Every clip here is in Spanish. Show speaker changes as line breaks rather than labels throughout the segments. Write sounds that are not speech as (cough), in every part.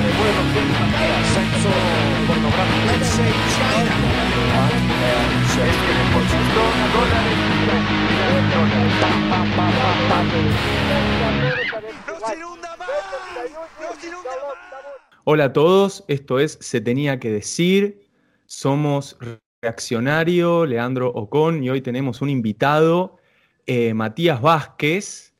de vuelo el ascenso pornográfico.
Hola a todos, esto es Se tenía que decir. Somos Reaccionario, Leandro Ocon, y hoy tenemos un invitado, eh, Matías Vázquez,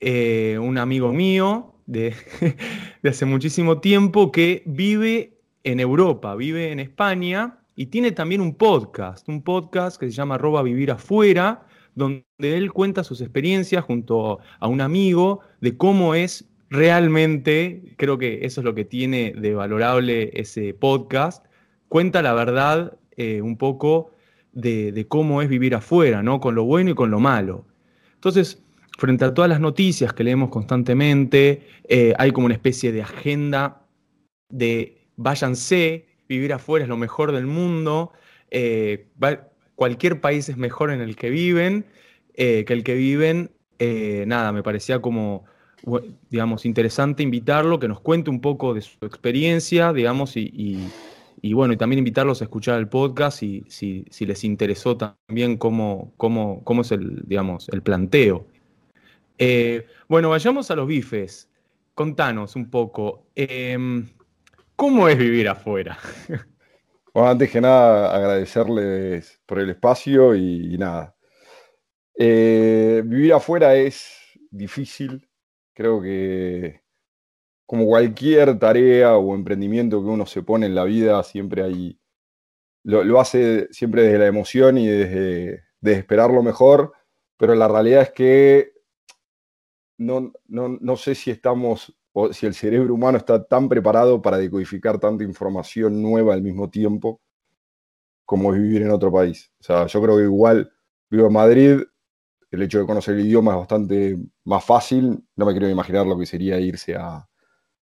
eh, un amigo mío de, (laughs) de hace muchísimo tiempo que vive en Europa, vive en España y tiene también un podcast, un podcast que se llama Arroba Vivir Afuera, donde él cuenta sus experiencias junto a un amigo de cómo es realmente, creo que eso es lo que tiene de valorable ese podcast, cuenta la verdad eh, un poco de, cómo es vivir afuera, ¿no? Con lo bueno y con lo malo. Entonces, frente a todas las noticias que leemos constantemente, eh, hay como una especie de agenda de váyanse, vivir afuera es lo mejor del mundo, eh, cualquier país es mejor en el que viven que el que viven. nada, me parecía como digamos, interesante invitarlo, que nos cuente un poco de su experiencia, digamos, y, y bueno, y también invitarlos a escuchar el podcast y si, les interesó también cómo, cómo, cómo, es el, digamos, el planteo. Eh, bueno, vayamos a los bifes. Contanos un poco, em, ¿cómo es vivir afuera? (laughs)
Bueno, antes que nada, agradecerles por el espacio y, nada. Eh, vivir afuera es difícil. Creo que como cualquier tarea o emprendimiento que uno se pone en la vida, siempre hay, lo, hace siempre desde la emoción y desde, esperar lo mejor, pero la realidad es que no, no, sé si estamos, o si el cerebro humano está tan preparado para decodificar tanta información nueva al mismo tiempo como vivir en otro país. O sea, yo creo que igual vivo en Madrid, el hecho de conocer el idioma es bastante más fácil, no me quiero imaginar lo que sería irse a,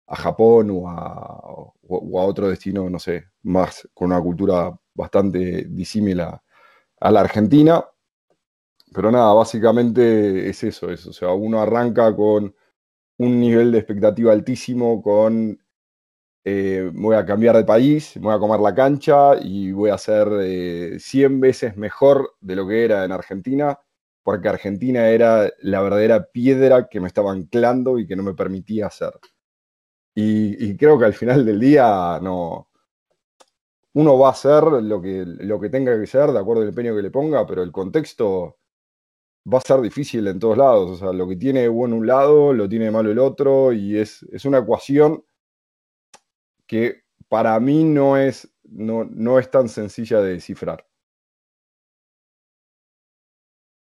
a Japón o a, otro destino, no sé, más con una cultura bastante disímila a la Argentina. Pero nada, básicamente es eso, es, o sea, uno arranca con un nivel de expectativa altísimo, con eh, voy a cambiar de país, voy a comer la cancha y voy a ser 100 eh, veces mejor de lo que era en Argentina, porque Argentina era la verdadera piedra que me estaba anclando y que no me permitía hacer. Y, creo que al final del día no. Uno va a hacer lo que, lo que tenga que ser, de acuerdo al empeño que le ponga, pero el contexto va a ser difícil en todos lados. O sea, lo que tiene bueno un lado, lo tiene malo el otro, y es, es una ecuación que para mí no es, no, no es tan sencilla de descifrar.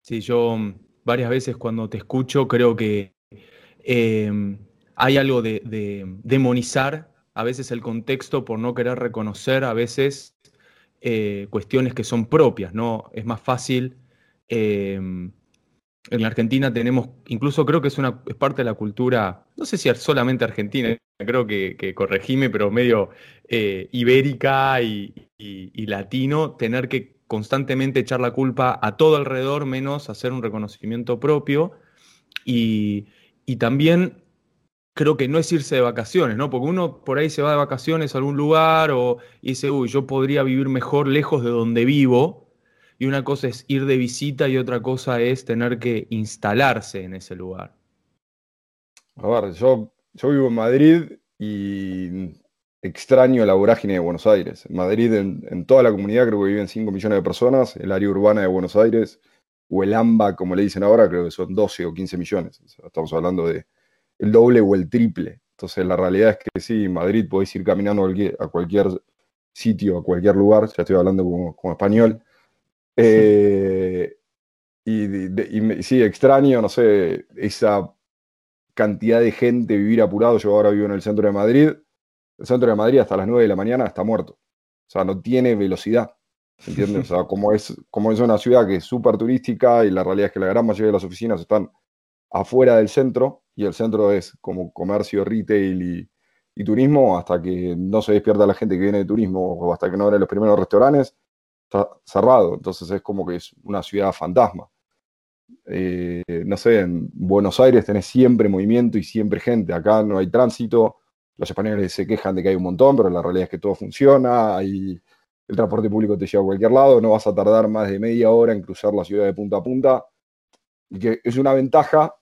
Sí, yo mm, varias veces cuando te escucho creo que em, hay algo de, demonizar a veces el contexto por no querer reconocer a veces eh, cuestiones que son propias, ¿no? Es más fácil. Em, en la Argentina tenemos, incluso creo que es, una, es parte de la cultura, no sé si es solamente argentina, creo que, corregime, pero medio eh, ibérica y, latino, tener que constantemente echar la culpa a todo alrededor, menos hacer un reconocimiento propio. Y, y también creo que no es irse de vacaciones, ¿no? Porque uno por ahí se va de vacaciones a algún lugar o dice, uy, yo podría vivir mejor lejos de donde vivo. Y una cosa es ir de visita y otra cosa es tener que instalarse en ese lugar.
A ver, yo, yo vivo en Madrid y extraño la vorágine de Buenos Aires. En Madrid, en, toda la comunidad, creo que viven 5 millones de personas. El área urbana de Buenos Aires, o el AMBA, como le dicen ahora, creo que son 12 o 15 millones. estamos hablando de el doble o el triple. Entonces la realidad es que sí, en Madrid podéis ir caminando a cualquier sitio, a cualquier lugar, ya estoy hablando como, español. Eh, y, sí, extraño, no sé, esa cantidad de gente vivir apurado. Yo ahora vivo en el centro de Madrid. El centro de Madrid hasta las 9 de la mañana está muerto. O sea, no tiene velocidad. ¿Entiendes? O sea, (laughs) como es, como es una ciudad que es súper turística y la realidad es que la gran mayoría de las oficinas están afuera del centro, y el centro es como comercio, retail y, turismo, hasta que no se despierta la gente que viene de turismo o hasta que no abren los primeros restaurantes, cerrado. Entonces es como que es una ciudad fantasma. Eh, no sé, en Buenos Aires tenés siempre movimiento y siempre gente. Acá no hay tránsito, los españoles se quejan de que hay un montón, pero la realidad es que todo funciona, hay, el transporte público te lleva a cualquier lado, no vas a tardar más de media hora en cruzar la ciudad de punta a punta, y que es una ventaja,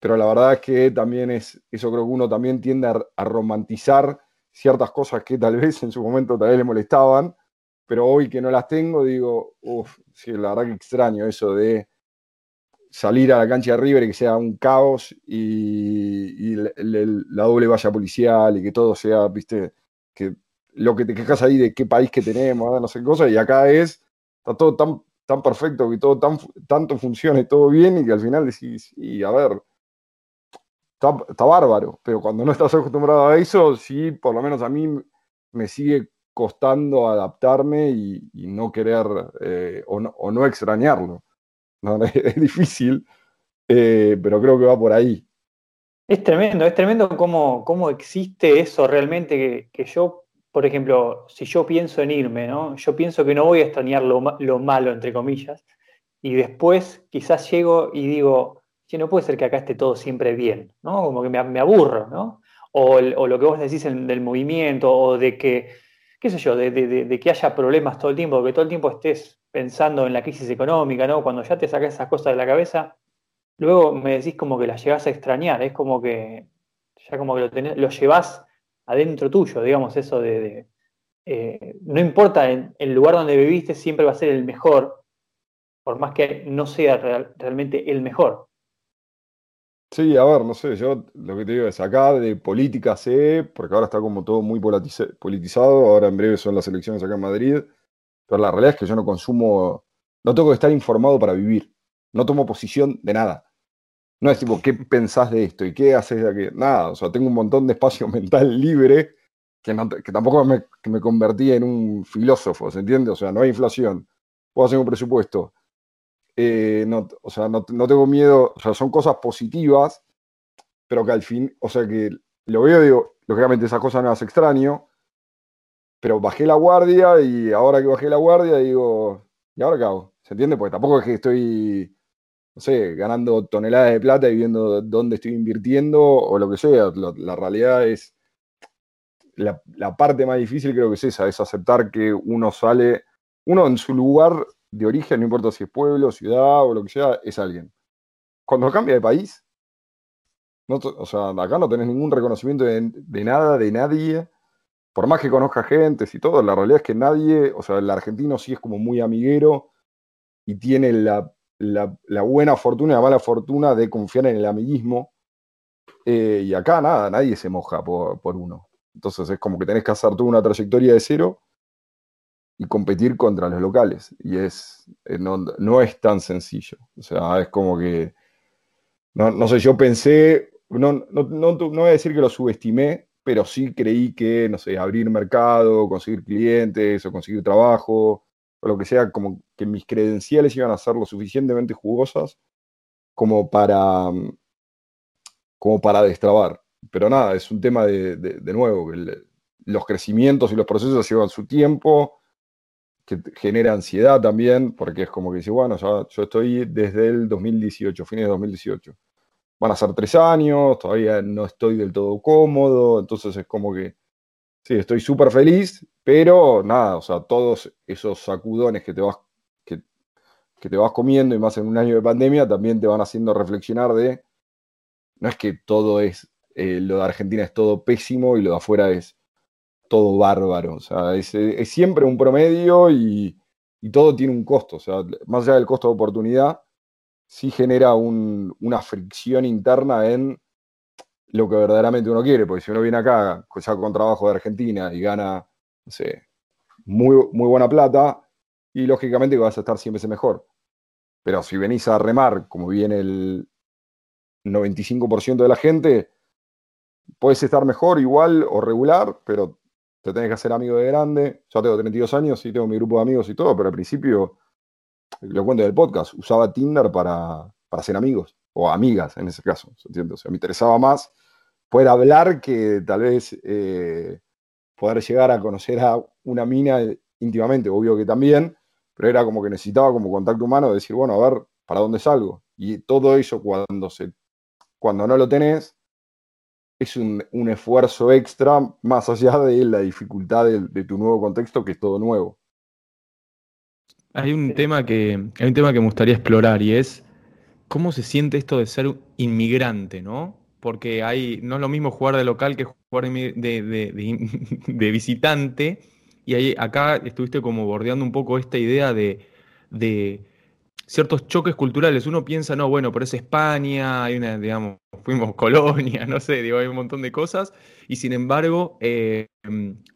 pero la verdad es que también es, eso creo que uno también tiende a, romantizar ciertas cosas que tal vez en su momento tal vez le molestaban, pero hoy que no las tengo, digo, uff, sí, la verdad que extraño eso de salir a la cancha de River y que sea un caos y, la doble valla policial y que todo sea, viste, que lo que te quejas ahí de qué país que tenemos, no sé qué cosa, y acá es, está todo tan, tan perfecto, que todo tan, tanto funcione, todo bien, y que al final decís, sí, a ver, está, bárbaro, pero cuando no estás acostumbrado a eso, sí, por lo menos a mí me sigue costando adaptarme y, no querer eh, o, no, o no extrañarlo. (laughs) es difícil, eh, pero creo que va por ahí.
Es tremendo, es tremendo cómo, cómo existe eso realmente, que, yo, por ejemplo, si yo pienso en irme, ¿no? yo pienso que no voy a extrañar lo, malo, entre comillas, y después quizás llego y digo, que no puede ser que acá esté todo siempre bien, ¿no? Como que me, aburro, ¿no? O, lo que vos decís del movimiento, o de que, qué sé yo, de, que haya problemas todo el tiempo, que todo el tiempo estés pensando en la crisis económica, ¿no? Cuando ya te sacas esas cosas de la cabeza, luego me decís como que las llevas a extrañar, es como que ya como que lo, llevas adentro tuyo, digamos, eso de, eh, no importa el lugar donde viviste, siempre va a ser el mejor, por más que no sea realmente el mejor.
Sí, a ver, no sé, yo lo que te digo es acá de política sé, porque ahora está como todo muy politizado, ahora en breve son las elecciones acá en Madrid, pero la realidad es que yo no consumo, no tengo que estar informado para vivir. No tomo posición de nada. No es tipo, ¿qué (laughs) pensás de esto? ¿Y qué haces de aquello? Nada, o sea, tengo un montón de espacio (laughs) mental libre que, tampoco me, que me convertí en un filósofo, ¿se entiende? O sea, no hay inflación. Puedo hacer un presupuesto. Eh, no, o sea, no, no, tengo miedo, o sea, son cosas positivas, pero que al fin, o sea, que lo veo, digo, lógicamente esas cosas no las extraño, pero bajé la guardia y ahora que bajé la guardia digo, ¿y ahora qué hago? ¿Se entiende? Porque tampoco es que estoy, no sé, ganando toneladas de plata y viendo dónde estoy invirtiendo o lo que sea. La, realidad es, la, parte más difícil creo que es esa, es aceptar que uno sale, uno en su lugar de origen, no importa si es pueblo, ciudad o lo que sea, es alguien. Cuando cambia de país, no, o sea, acá no tenés ningún reconocimiento de nada, de nadie por más que conozca gente y todo, la realidad es que nadie, o sea, el argentino sí es como muy amiguero y tiene la, buena fortuna y la mala fortuna de confiar en el amiguismo. Eh, y acá nada, nadie se moja por, uno. Entonces es como que tenés que hacer toda una trayectoria de cero y competir contra los locales. Y es, eh, no, es tan sencillo. O sea, es como que, no, no sé, yo pensé, no, no, no, no voy a decir que lo subestimé, pero sí creí que, no sé, abrir mercado, conseguir clientes o conseguir trabajo, o lo que sea, como que mis credenciales iban a ser lo suficientemente jugosas como para, como para destrabar. Pero nada, es un tema de, de, nuevo, que los crecimientos y los procesos llevan su tiempo, que genera ansiedad también, porque es como que dice, bueno, yo estoy desde el 2018, fines de 2018 van a ser tres años, todavía no estoy del todo cómodo, entonces es como que, sí, estoy súper feliz, pero nada, o sea, todos esos sacudones que te vas, que, te vas comiendo y más en un año de pandemia también te van haciendo reflexionar de, no es que todo es, eh, lo de Argentina es todo pésimo y lo de afuera es todo bárbaro, o sea, es, siempre un promedio y, todo tiene un costo, o sea, más allá del costo de oportunidad, sí genera una fricción interna en lo que verdaderamente uno quiere, porque si uno viene acá ya con trabajo de Argentina y gana, no sé, muy, muy buena plata, y lógicamente vas a estar siempre mejor. Pero si venís a remar, como viene el 95% de la gente, puedes estar mejor, igual o regular, pero te tenés que hacer amigo de grande. Yo tengo 32 años, y tengo mi grupo de amigos y todo, pero al principio lo cuento del podcast, usaba Tinder para, para ser amigos, o amigas en ese caso, ¿entiendes? O sea, me interesaba más poder hablar que tal vez eh, poder llegar a conocer a una mina íntimamente, obvio que también, pero era como que necesitaba como contacto humano, decir, bueno, a ver, ¿para dónde salgo? Y todo eso cuando, se, cuando no lo tenés, es un, esfuerzo extra más allá de la dificultad de, tu nuevo contexto, que es todo nuevo.
Hay un, tema que, hay un tema que me gustaría explorar y es cómo se siente esto de ser inmigrante, ¿no? Porque hay, no es lo mismo jugar de local que jugar de, (laughs) visitante. Y ahí, acá estuviste como bordeando un poco esta idea de, ciertos choques culturales. Uno piensa, no, bueno, pero es España, hay una, digamos, fuimos colonia, (laughs) no sé, digo, hay un montón de cosas. Y sin embargo, eh,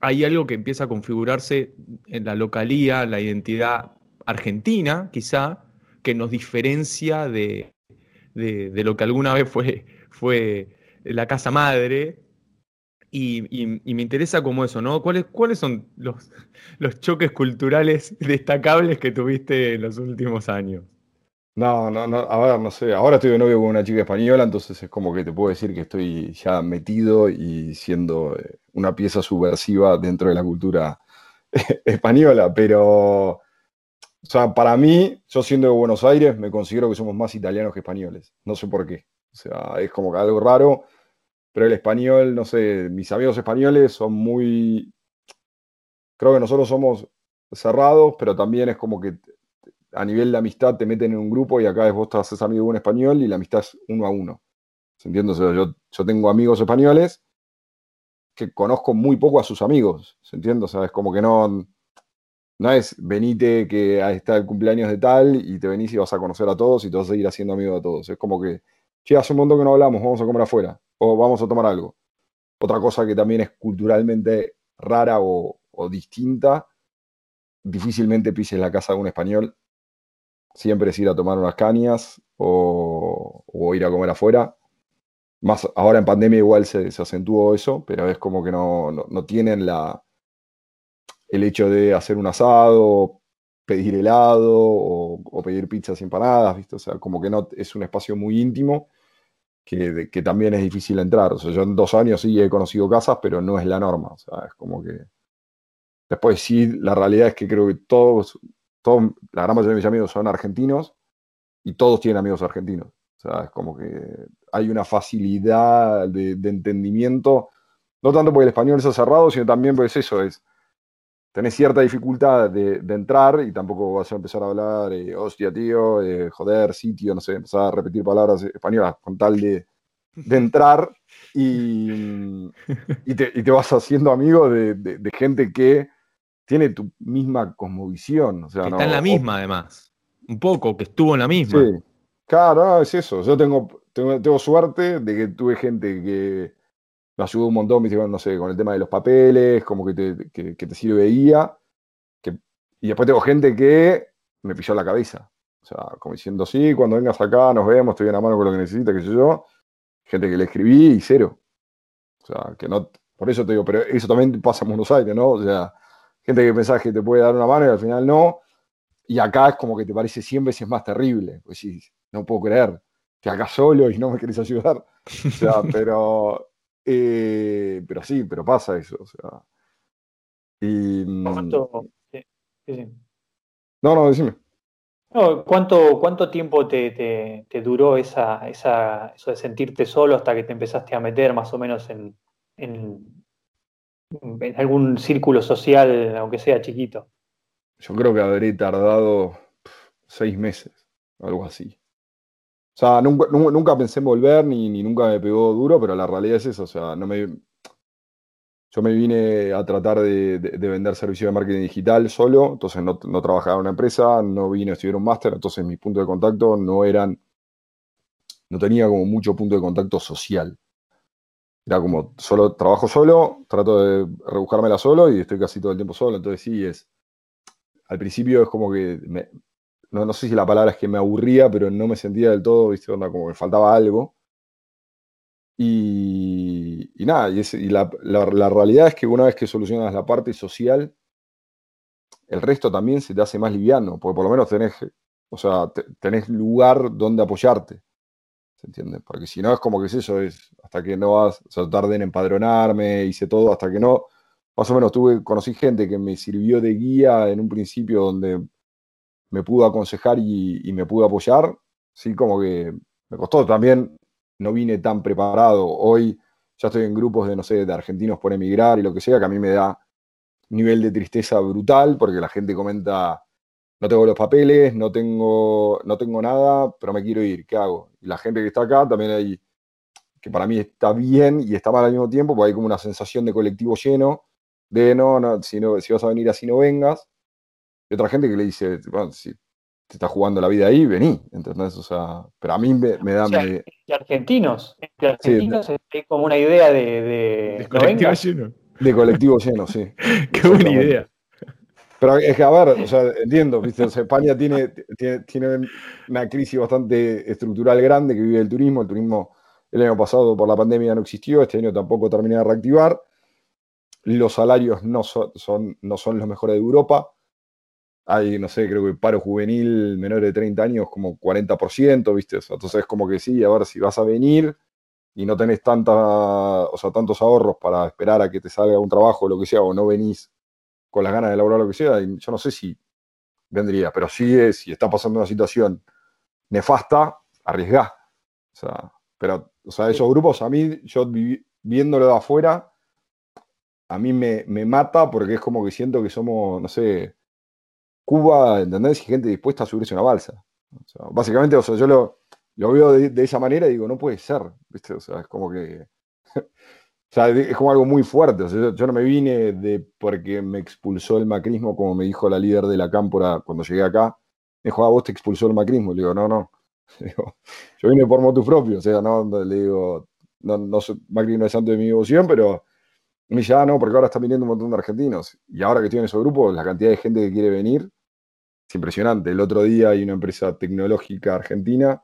hay algo que empieza a configurarse en la localía, la identidad argentina, quizá, que nos diferencia de, lo que alguna vez fue, fue la casa madre. Y, me interesa como eso, ¿no? ¿Cuáles, cuáles son los, (laughs) los choques culturales (laughs) destacables que tuviste en los últimos años?
No, no, no, a ver, no sé, ahora estoy de novio con una chica española, entonces es como que te puedo decir que estoy ya metido y siendo eh, una pieza subversiva dentro de la cultura (laughs) española, pero o sea, para mí, yo siendo de Buenos Aires, me considero que somos más italianos que españoles. No sé por qué. O sea, es como que algo raro, pero el español, no sé, mis amigos españoles son muy... Creo que nosotros somos cerrados, pero también es como que a nivel de amistad te meten en un grupo y acá es vos te haces amigo de un español y la amistad es uno a uno. ¿Se entiende? yo, yo tengo amigos españoles que conozco muy poco a sus amigos. ¿Se entiende? O como que no no es venite que está el cumpleaños de tal y te venís y vas a conocer a todos y te vas a seguir haciendo amigo de todos. Es como que, che, hace un montón que no hablamos, vamos a comer afuera o vamos a tomar algo. Otra cosa que también es culturalmente rara o, distinta, difícilmente pises la casa de un español. Siempre es ir a tomar unas cañas o, ir a comer afuera. Más ahora en pandemia igual se, acentuó eso, pero es como que no tienen la, el hecho de hacer un asado, pedir helado o, pedir pizzas y empanadas, ¿viste? O sea, como que no es un espacio muy íntimo que, también es difícil entrar. O sea, yo en dos años sí he conocido casas, pero no es la norma. O sea, es como que. Después sí, la realidad es que creo que todos, todos, la gran mayoría de mis amigos son argentinos y todos tienen amigos argentinos. O sea, es como que hay una facilidad de, de entendimiento, no tanto porque el español es cerrado, sino también porque es eso, es tenés cierta dificultad de, entrar y tampoco vas a empezar a hablar, eh, hostia, tío, eh, joder, sitio, no sé, empezar a repetir palabras españolas con tal de, entrar y, y, te, vas haciendo amigo de, gente que tiene tu misma cosmovisión. O sea,
está en la misma, además. Un poco, que estuvo en la misma. Sí,
claro, es eso. Yo tengo, tengo, tengo suerte de que tuve gente que me ayudó un montón, no sé, con el tema de los papeles, como que te, que, te sirve guía. Que, y después tengo gente que me pilló la cabeza. O sea, como diciendo, sí, cuando vengas acá nos vemos, estoy en la mano con lo que necesitas, qué sé yo. Gente que le escribí y cero. O sea, que no. Por eso te digo, pero eso también pasa en Buenos Aires, ¿no? O sea, gente que pensás que te puede dar una mano y al final no. Y acá es como que te parece 100 veces más terrible. Pues sí, no puedo creer que acá solo y no me querés ayudar. O sea, (laughs) pero eh, pero sí, pero pasa eso. O sea. Y, ¿Cuánto? Mm, sí, sí. No, no, decime.
¿cuánto, ¿Cuánto tiempo te, duró esa, esa, eso de sentirte solo hasta que te empezaste a meter más o menos en, en, algún círculo social, aunque sea chiquito?
Yo creo que habré tardado seis meses, algo así. O sea, nunca, pensé en volver ni, nunca me pegó duro, pero la realidad es eso. O sea, no me, yo me vine a tratar de, vender servicios de marketing digital solo, entonces no, trabajaba en una empresa, no vine a estudiar un máster, entonces mis puntos de contacto no eran, no tenía como mucho punto de contacto social. Era como, solo trabajo solo, trato de rebuscármela solo y estoy casi todo el tiempo solo, entonces sí, es, al principio es como que no, sé si la palabra es que me aburría, pero no me sentía del todo, ¿viste? Onda, como que faltaba algo. Y, nada, y, la, realidad es que una vez que solucionas la parte social, el resto también se te hace más liviano, porque por lo menos tenés, o sea, tenés lugar donde apoyarte. ¿Se entiende? Porque si no es como que es eso, es hasta que no vas, o sea, tardé en empadronarme, hice todo, hasta que no, más o menos tuve, conocí gente que me sirvió de guía en un principio donde me pudo aconsejar y, me pudo apoyar, sí, como que me costó también, no vine tan preparado. Hoy ya estoy en grupos de, no sé, de argentinos por emigrar y lo que sea, que a mí me da nivel de tristeza brutal porque la gente comenta, no tengo los papeles, no tengo, no tengo nada, pero me quiero ir, ¿qué hago? La gente que está acá también hay, que para mí está bien y está mal al mismo tiempo, porque hay como una sensación de colectivo lleno, de no, no, si, no, si vas a venir así no vengas. Y otra gente que le dice, bueno, si te estás jugando la vida ahí, vení, ¿entendés? O sea, pero a mí me, da...
de argentinos, de argentinos es como una idea de... De,
colectivo lleno.
De colectivo lleno, sí. (laughs)
Qué buena idea.
Pero es que, a ver, o sea, entiendo, ¿viste? España tiene, tiene, tiene, una crisis bastante estructural grande que vive el turismo. El turismo el año pasado por la pandemia no existió, este año tampoco termina de reactivar. Los salarios no son, no son los mejores de Europa hay, no sé, creo que paro juvenil menor de 30 años como 40%, ¿viste? entonces como que sí, a ver si vas a venir y no tenés tanta, o sea, tantos ahorros para esperar a que te salga un trabajo o lo que sea, o no venís con las ganas de elaborar lo que sea, yo no sé si vendría, pero sí es, si está pasando una situación nefasta, arriesgá. O sea, pero, o sea, esos grupos a mí, yo viéndolo de afuera, a mí me, me mata porque es como que siento que somos, no sé, Cuba, ¿entendés? Y gente dispuesta a subirse una balsa. básicamente, o sea, yo lo, lo veo de, esa manera y digo, no puede ser, ¿viste? O sea, es como que... (laughs) o sea, es como algo muy fuerte. yo, no me vine de porque me expulsó el macrismo, como me dijo la líder de la cámpora cuando llegué acá. Me dijo, ah, vos te expulsó el macrismo. Le digo, no, no. (laughs) yo vine por motus propio. O sea, no, le digo, no, no Macri no es santo de mi devoción, pero me dice, ah, no, porque ahora están viniendo un montón de argentinos. Y ahora que estoy en esos grupos, la cantidad de gente que quiere venir es impresionante. El otro día hay una empresa tecnológica argentina,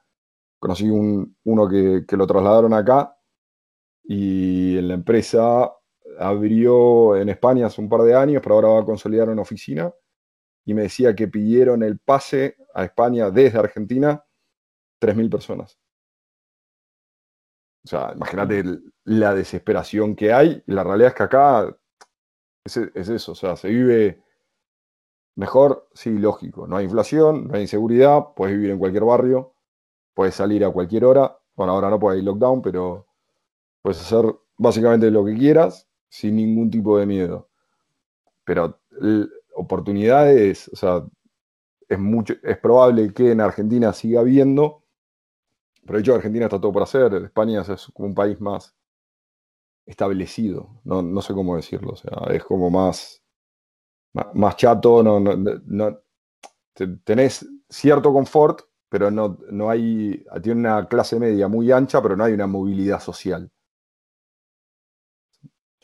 conocí un, uno que, lo trasladaron acá y en la empresa abrió en España hace un par de años, pero ahora va a consolidar una oficina y me decía que pidieron el pase a España desde Argentina 3.000 personas. O sea, imagínate la desesperación que hay. La realidad es que acá es, es eso, o sea, se vive Mejor, sí, lógico. No hay inflación, no hay inseguridad, puedes vivir en cualquier barrio, puedes salir a cualquier hora. Bueno, ahora no puede ir lockdown, pero puedes hacer básicamente lo que quieras sin ningún tipo de miedo. Pero oportunidades, o sea, es, mucho, es probable que en Argentina siga habiendo, pero de hecho Argentina está todo por hacer, España es un país más establecido, no, no sé cómo decirlo, o sea, es como más más chato, no, no, tenés cierto confort, pero no, no hay, tiene una clase media muy ancha, pero no hay una movilidad social.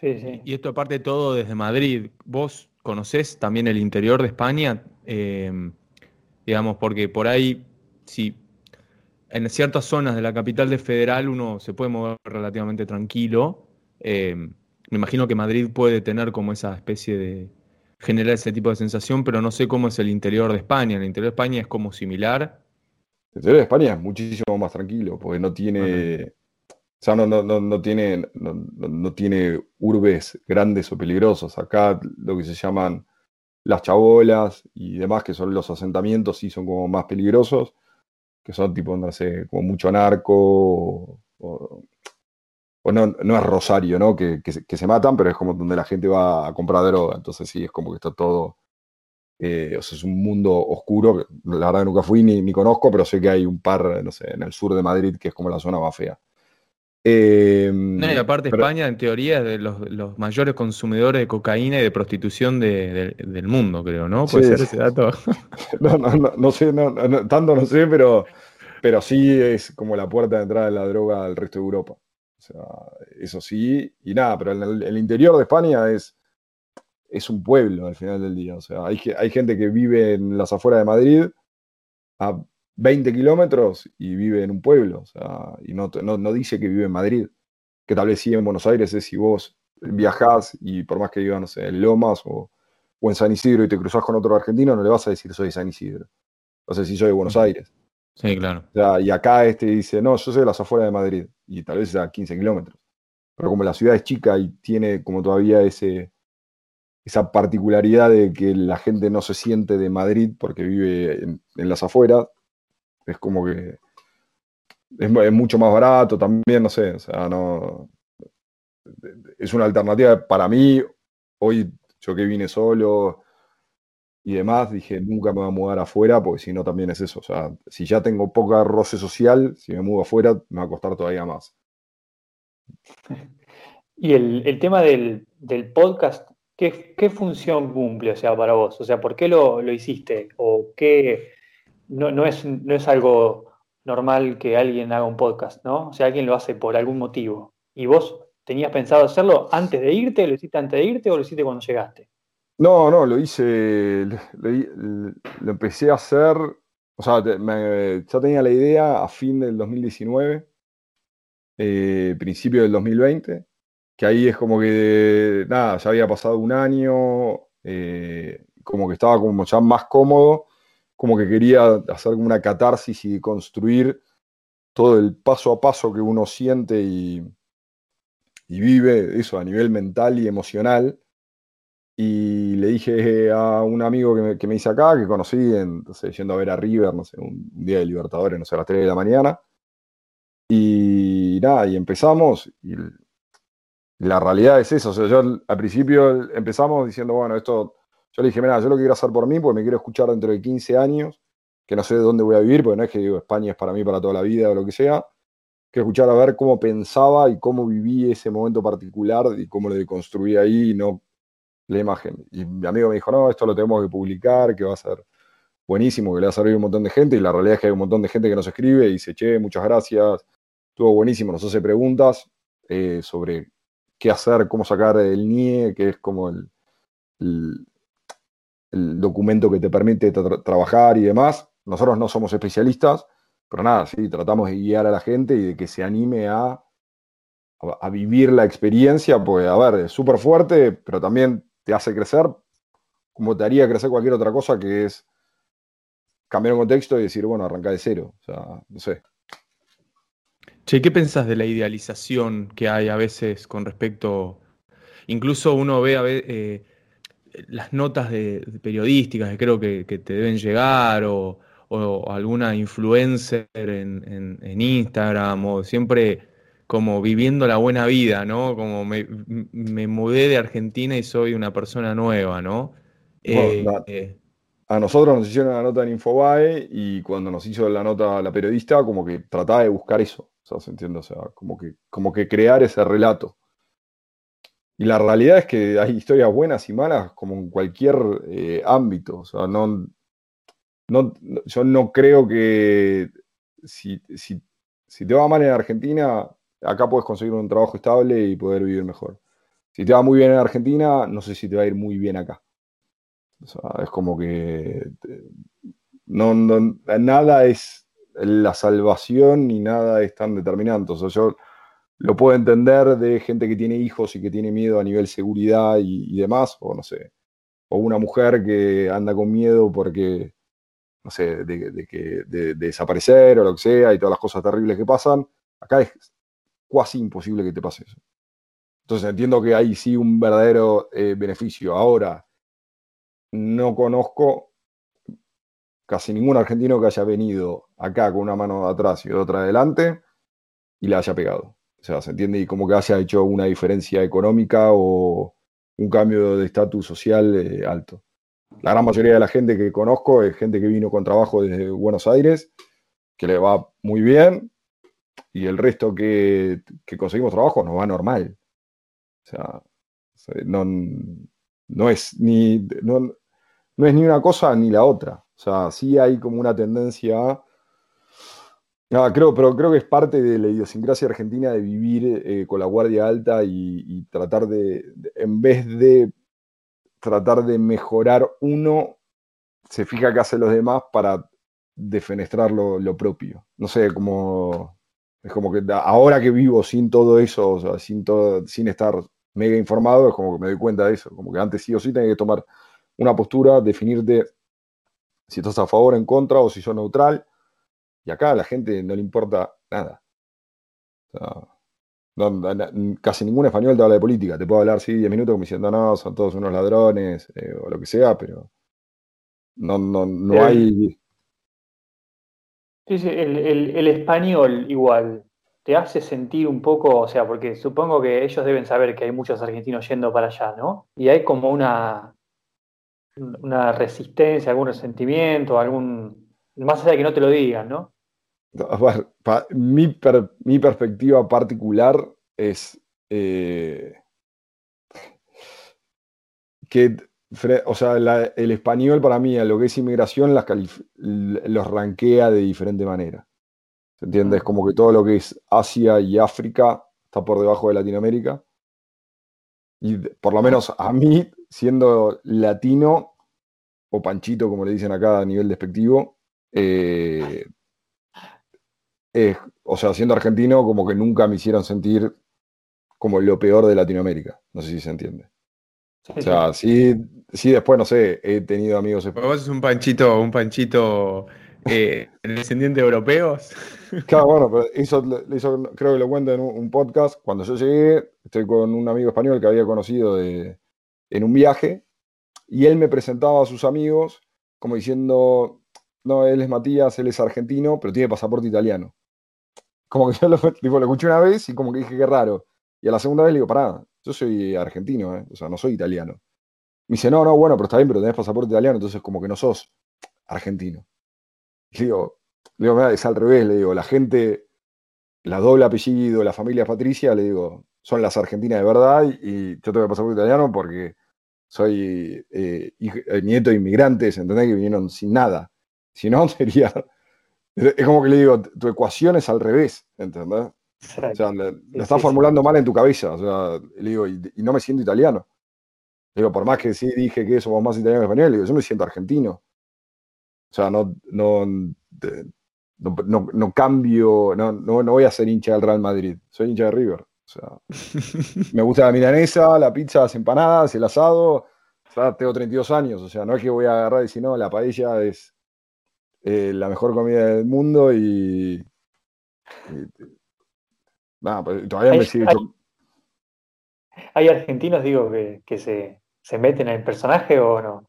Sí, sí. Y esto aparte de todo desde Madrid, ¿vos conocés también el interior de España? Em, digamos, porque por ahí, si en ciertas zonas de la capital de Federal uno se puede mover relativamente tranquilo, em, me imagino que Madrid puede tener como esa especie de, generar ese tipo de sensación, pero no sé cómo es el interior de España. El interior de España es como similar.
El interior de España es muchísimo más tranquilo, porque no tiene. O sea, no, no, no, tiene, no, tiene urbes grandes o peligrosos. Acá lo que se llaman las chabolas y demás, que son los asentamientos, sí son como más peligrosos, que son tipo, no sé, como mucho narco o, o no, no es Rosario, ¿no? Que, que, se matan, pero es como donde la gente va a comprar droga. Entonces sí, es como que está todo. Eh, o sea, es un mundo oscuro. La verdad que nunca fui ni, ni, conozco, pero sé que hay un par, no sé, en el sur de Madrid, que es como la zona más fea.
Em, no, y aparte España, en teoría, es de los, mayores consumidores de cocaína y de prostitución del mundo, creo, ¿no? Puede ser ese dato. (laughs)
no, no, no, no sé, tanto no sé, pero, pero sí es como la puerta de entrada de la droga al resto de Europa. O sea, eso sí, y nada, pero el, el interior de España es, es un pueblo al final del día. O sea, hay, hay gente que vive en las afueras de Madrid a 20 kilómetros y vive en un pueblo. O sea, y no, no, dice que vive en Madrid. Que tal vez sí en Buenos Aires es si vos viajás y por más que vivas, no sé, en Lomas o, o en San Isidro y te cruzás con otro argentino, no le vas a decir soy de San Isidro. O sea, si soy de Buenos Aires.
Sí, claro.
y acá este dice, no, yo soy de las afueras de Madrid, y tal vez a 15 kilómetros. Pero como la ciudad es chica y tiene como todavía ese, esa particularidad de que la gente no se siente de Madrid porque vive en, las afueras, es como que es, mucho más barato también, no sé, o sea, no... es una alternativa para mí. Hoy, yo que vine solo y demás, dije, nunca me voy a mudar afuera, porque si no también es eso. O sea, si ya tengo poca roce social, si me mudo afuera, me va a costar todavía más. (laughs)
Y el, tema del, podcast, ¿qué, función cumple, o sea, para vos? O sea, ¿por qué lo, hiciste? ¿O qué? No, es, no es algo normal que alguien haga un podcast, ¿no? O sea, alguien lo hace por algún motivo. ¿Y vos tenías pensado hacerlo antes de irte? ¿Lo hiciste antes de irte o lo hiciste cuando llegaste?
No, no, lo hice, lo, empecé a hacer, o sea, ya tenía la idea a fin del 2019, eh, principio del 2020, que ahí es como que, nada, ya había pasado un año, eh, como que estaba como ya más cómodo, como que quería hacer una catarsis y construir todo el paso a paso que uno siente y, y vive, eso a nivel mental y emocional y le dije a un amigo que me, que hice acá, que conocí, en, yendo a ver a River, no sé, un, día de Libertadores, no sé, a las 3 de la mañana. Y nada, y empezamos. Y la realidad es eso. O sea, yo al principio empezamos diciendo, bueno, esto. Yo le dije, mira, yo lo quiero hacer por mí, porque me quiero escuchar dentro de 15 años, que no sé de dónde voy a vivir, porque no es que digo España es para mí para toda la vida o lo que sea. Quiero escuchar a ver cómo pensaba y cómo viví ese momento particular y cómo lo deconstruí ahí y no la imagen. Y mi amigo me dijo, no, esto lo tenemos que publicar, que va a ser buenísimo, que le va a servir un montón de gente. Y la realidad es que hay un montón de gente que nos escribe y dice, che, muchas gracias, estuvo buenísimo, nos hace preguntas eh, sobre qué hacer, cómo sacar el NIE, que es como el, el, documento que te permite trabajar y demás. Nosotros no somos especialistas, pero nada, sí, tratamos de guiar a la gente y de que se anime a, a, vivir la experiencia, pues a ver, es súper fuerte, pero también te hace crecer como te haría crecer cualquier otra cosa que es cambiar un contexto y decir, bueno, arranca de cero. O sea, no sé.
Che, ¿qué pensás de la idealización que hay a veces con respecto, incluso uno ve a ver, eh, las notas de, periodísticas que creo que, te deben llegar o, alguna influencer en, en, Instagram o siempre como viviendo la buena vida, ¿no? Como me, mudé de Argentina y soy una persona nueva, ¿no?
Eh, eh, a nosotros nos hicieron la nota en Infobae y cuando nos hizo la nota la periodista, como que trataba de buscar eso, o sea, ¿se entiende? O sea, como que, como que crear ese relato. Y la realidad es que hay historias buenas y malas como en cualquier eh, ámbito. O sea, no, no, yo no creo que si, si, si te va mal en Argentina, acá puedes conseguir un trabajo estable y poder vivir mejor. Si te va muy bien en Argentina, no sé si te va a ir muy bien acá. es como que nada es la salvación ni nada es tan determinante. O sea, yo lo puedo entender de gente que tiene hijos y que tiene miedo a nivel seguridad y, demás, o no sé, o una mujer que anda con miedo porque, no sé, de, de, de desaparecer o lo que sea y todas las cosas terribles que pasan. Acá es casi imposible que te pase eso. Entonces entiendo que hay sí un verdadero eh, beneficio. Ahora, no conozco casi ningún argentino que haya venido acá con una mano atrás y otra adelante y la haya pegado. O sea, se entiende y como que haya hecho una diferencia económica o un cambio de estatus social eh, alto. La gran mayoría de la gente que conozco es gente que vino con trabajo desde Buenos Aires, que le va muy bien, y el resto que, conseguimos trabajo nos va normal. O sea, no, no es ni, no, es ni una cosa ni la otra. O sea, sí hay como una tendencia a... Creo, pero creo que es parte de la idiosincrasia argentina de vivir eh, con la guardia alta y, tratar de, en vez de tratar de mejorar uno, se fija que hace los demás para defenestrar lo, lo propio. No sé, como es como que ahora que vivo sin todo eso, o sea, sin, todo, sin estar mega informado, es como que me doy cuenta de eso. Como que antes sí o sí tenía que tomar una postura, definirte si estás a favor, en contra o si sos neutral. Y acá a la gente no le importa nada. casi ningún español te habla de política. Te puedo hablar, sí, 10 minutos como diciendo, no, son todos unos ladrones eh, o lo que sea, pero no, no, no hay
Sí, sí, el, español igual. te hace sentir un poco, o sea, porque supongo que ellos deben saber que hay muchos argentinos yendo para allá, ¿no? Y hay como una, resistencia, algún resentimiento, algún, más allá de que no te lo digan, ¿no?
mi, mi, perspectiva particular es eh, que, o sea, el español para mí, a lo que es inmigración, las los rankea de diferente manera. ¿Se entiende? Es como que todo lo que es Asia y África está por debajo de Latinoamérica. Y por lo menos a mí, siendo latino, o panchito, como le dicen acá a nivel despectivo, eh, o sea, siendo argentino, como que nunca me hicieron sentir como lo peor de Latinoamérica. No sé si se entiende. O sea, sí, sí, después, no sé, he tenido amigos.
¿Vos sos un panchito, un panchito eh, (laughs) descendiente de europeos?
Claro, bueno, pero (laughs) eso, creo que lo cuento en un, podcast. Cuando yo llegué, estoy con un amigo español que había conocido de, en un viaje, y él me presentaba a sus amigos como diciendo, no, él es Matías, él es argentino, pero tiene pasaporte italiano. Como que yo lo, (laughs) lo escuché una vez y como que dije, qué raro. Y a la segunda vez le digo, pará, yo soy argentino, ¿eh? o sea, no soy italiano. Me dice, no, no, bueno, pero está bien, pero tenés pasaporte italiano, entonces como que no sos argentino. Le digo, es al revés, le digo, la gente, la doble apellido, la familia Patricia, le digo, son las argentinas de verdad y yo tengo pasaporte italiano porque soy eh, eh, nieto de inmigrantes, ¿entendés? Que vinieron sin nada. Si no, (laughs) sería es como que le digo, tu ecuación es al revés, ¿entendés? O sea, la, estás formulando mal en tu cabeza. O sea, le digo, y, no me siento italiano. Le digo, por más que sí dije que somos más italianos que españoles, le digo, yo me siento argentino. O sea, no, no, no, no, cambio, no, no, voy a ser hincha del Real Madrid. Soy hincha de River. O sea, (laughs) me gusta la milanesa, la pizza, las empanadas, el asado. O sea, tengo 32 años. O sea, no es que voy a agarrar y decir, no, la paella es eh, la mejor comida del mundo y. nada, pues, todavía me sigue.
Hay, argentinos, digo, que, se, se, meten en el personaje o no?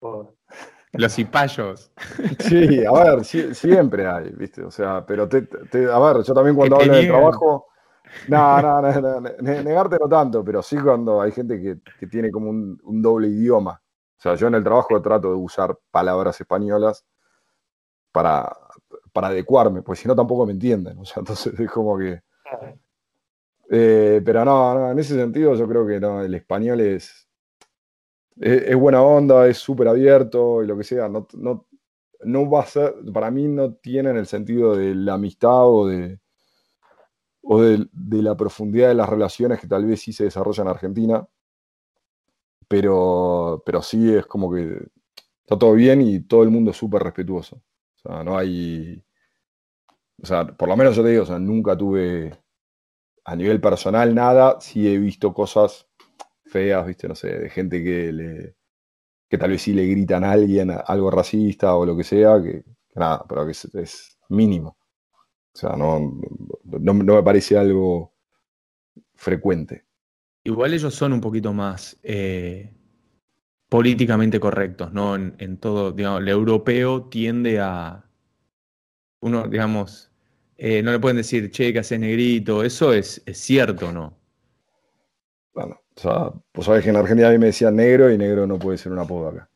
(laughs)
Los cipayos.
Sí, a ver, (laughs) siempre hay, ¿viste? O sea, pero a ver, yo también cuando hablo de trabajo. No, no, no, negarte no tanto, pero sí cuando hay gente que, tiene como un, un, doble idioma. O sea, yo en el trabajo trato de usar palabras españolas para, para adecuarme, pues si no tampoco me entienden. O sea, entonces es como que. Eh, pero no, en ese sentido yo creo que el español es, es, buena onda, es súper abierto y lo que sea. No, no, no va a ser, para mí no tiene en el sentido de la amistad o de, o de, la profundidad de las relaciones que tal vez sí se desarrollan en Argentina. Pero, pero sí es como que está todo bien y todo el mundo es súper respetuoso no hay. O sea, por lo menos yo te digo, o sea, nunca tuve a nivel personal nada. Sí he visto cosas feas, viste, no sé, de gente que le. que tal vez sí le gritan a alguien algo racista o lo que sea, que, nada, pero que es, mínimo. O sea, no, no, me parece algo frecuente.
Igual ellos son un poquito más eh, políticamente correctos, ¿no? En, todo, digamos, el europeo tiende a. Uno, digamos, eh, no le pueden decir, che, que haces negrito, eso es, es cierto, ¿no?
Bueno, o sea, pues sabes que en Argentina a mí me decían negro y negro no puede ser un apodo acá.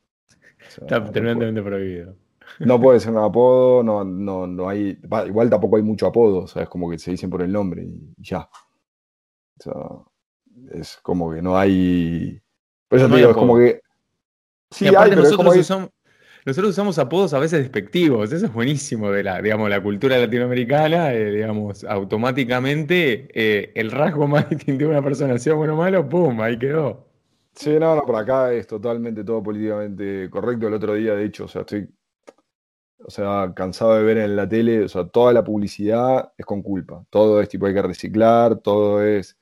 Está tremendamente prohibido.
No puede ser un apodo, no, no, no hay. Igual tampoco hay mucho apodo, ¿sabes? Como que se dicen por el nombre y ya. O sea, es como que no hay. Por eso te digo, es como que
Sí, nosotros, usamos, nosotros usamos apodos a veces despectivos, eso es buenísimo de la, digamos, la cultura latinoamericana, eh, digamos, automáticamente eh, el rasgo más (laughs) distintivo de una persona, sea bueno o malo, ¡pum! Ahí quedó.
Sí, no, no, por acá es totalmente todo políticamente correcto. El otro día, de hecho, o sea, estoy o sea, cansado de ver en la tele, o sea, toda la publicidad es con culpa. Todo es tipo hay que reciclar, todo es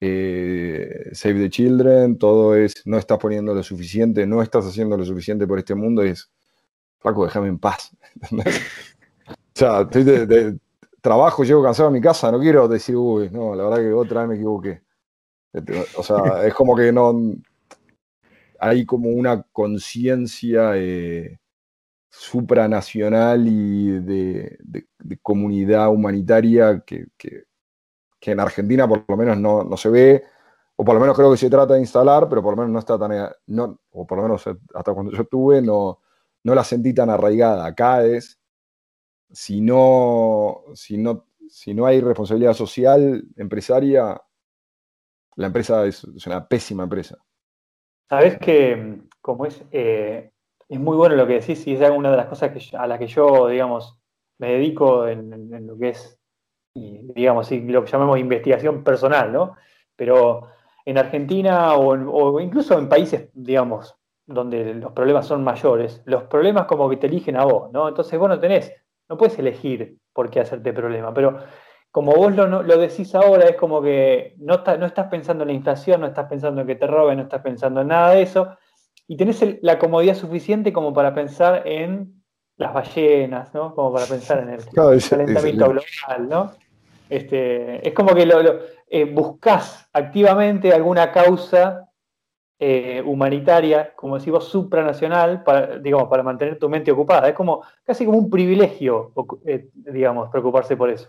eh, Save the Children, todo es no estás poniendo lo suficiente, no estás haciendo lo suficiente por este mundo, es Paco, déjame en paz. (laughs) o sea, estoy de, trabajo, llego cansado a mi casa, no quiero decir, uy, no, la verdad que otra vez me equivoqué. Este, o sea, (laughs) es como que no. Hay como una conciencia eh, supranacional y de, comunidad humanitaria que, que en Argentina por lo menos no, no, se ve, o por lo menos creo que se trata de instalar, pero por lo menos no está tan, no, o por lo menos hasta cuando yo estuve, no, no la sentí tan arraigada. Acá es, si no, si no, si no hay responsabilidad social empresaria, la empresa es, una pésima empresa.
Sabes que, como es, eh, es muy bueno lo que decís y es una de las cosas que, a las que yo, digamos, me dedico en, lo que es, digamos, lo que llamamos investigación personal, ¿no? Pero en Argentina o, incluso en países, digamos, donde los problemas son mayores, los problemas como que te eligen a vos, ¿no? Entonces vos no tenés, no puedes elegir por qué hacerte problema, pero como vos lo, lo decís ahora, es como que no, no estás pensando en la inflación, no estás pensando en que te roben, no estás pensando en nada de eso, y tenés la comodidad suficiente como para pensar en las ballenas, ¿no? Como para pensar en el (laughs) calentamiento global, ¿no? Este, es como que lo, eh, buscas activamente alguna causa eh, humanitaria, como decimos, supranacional, para, digamos, para mantener tu mente ocupada. Es como casi como un privilegio, eh, digamos, preocuparse por eso.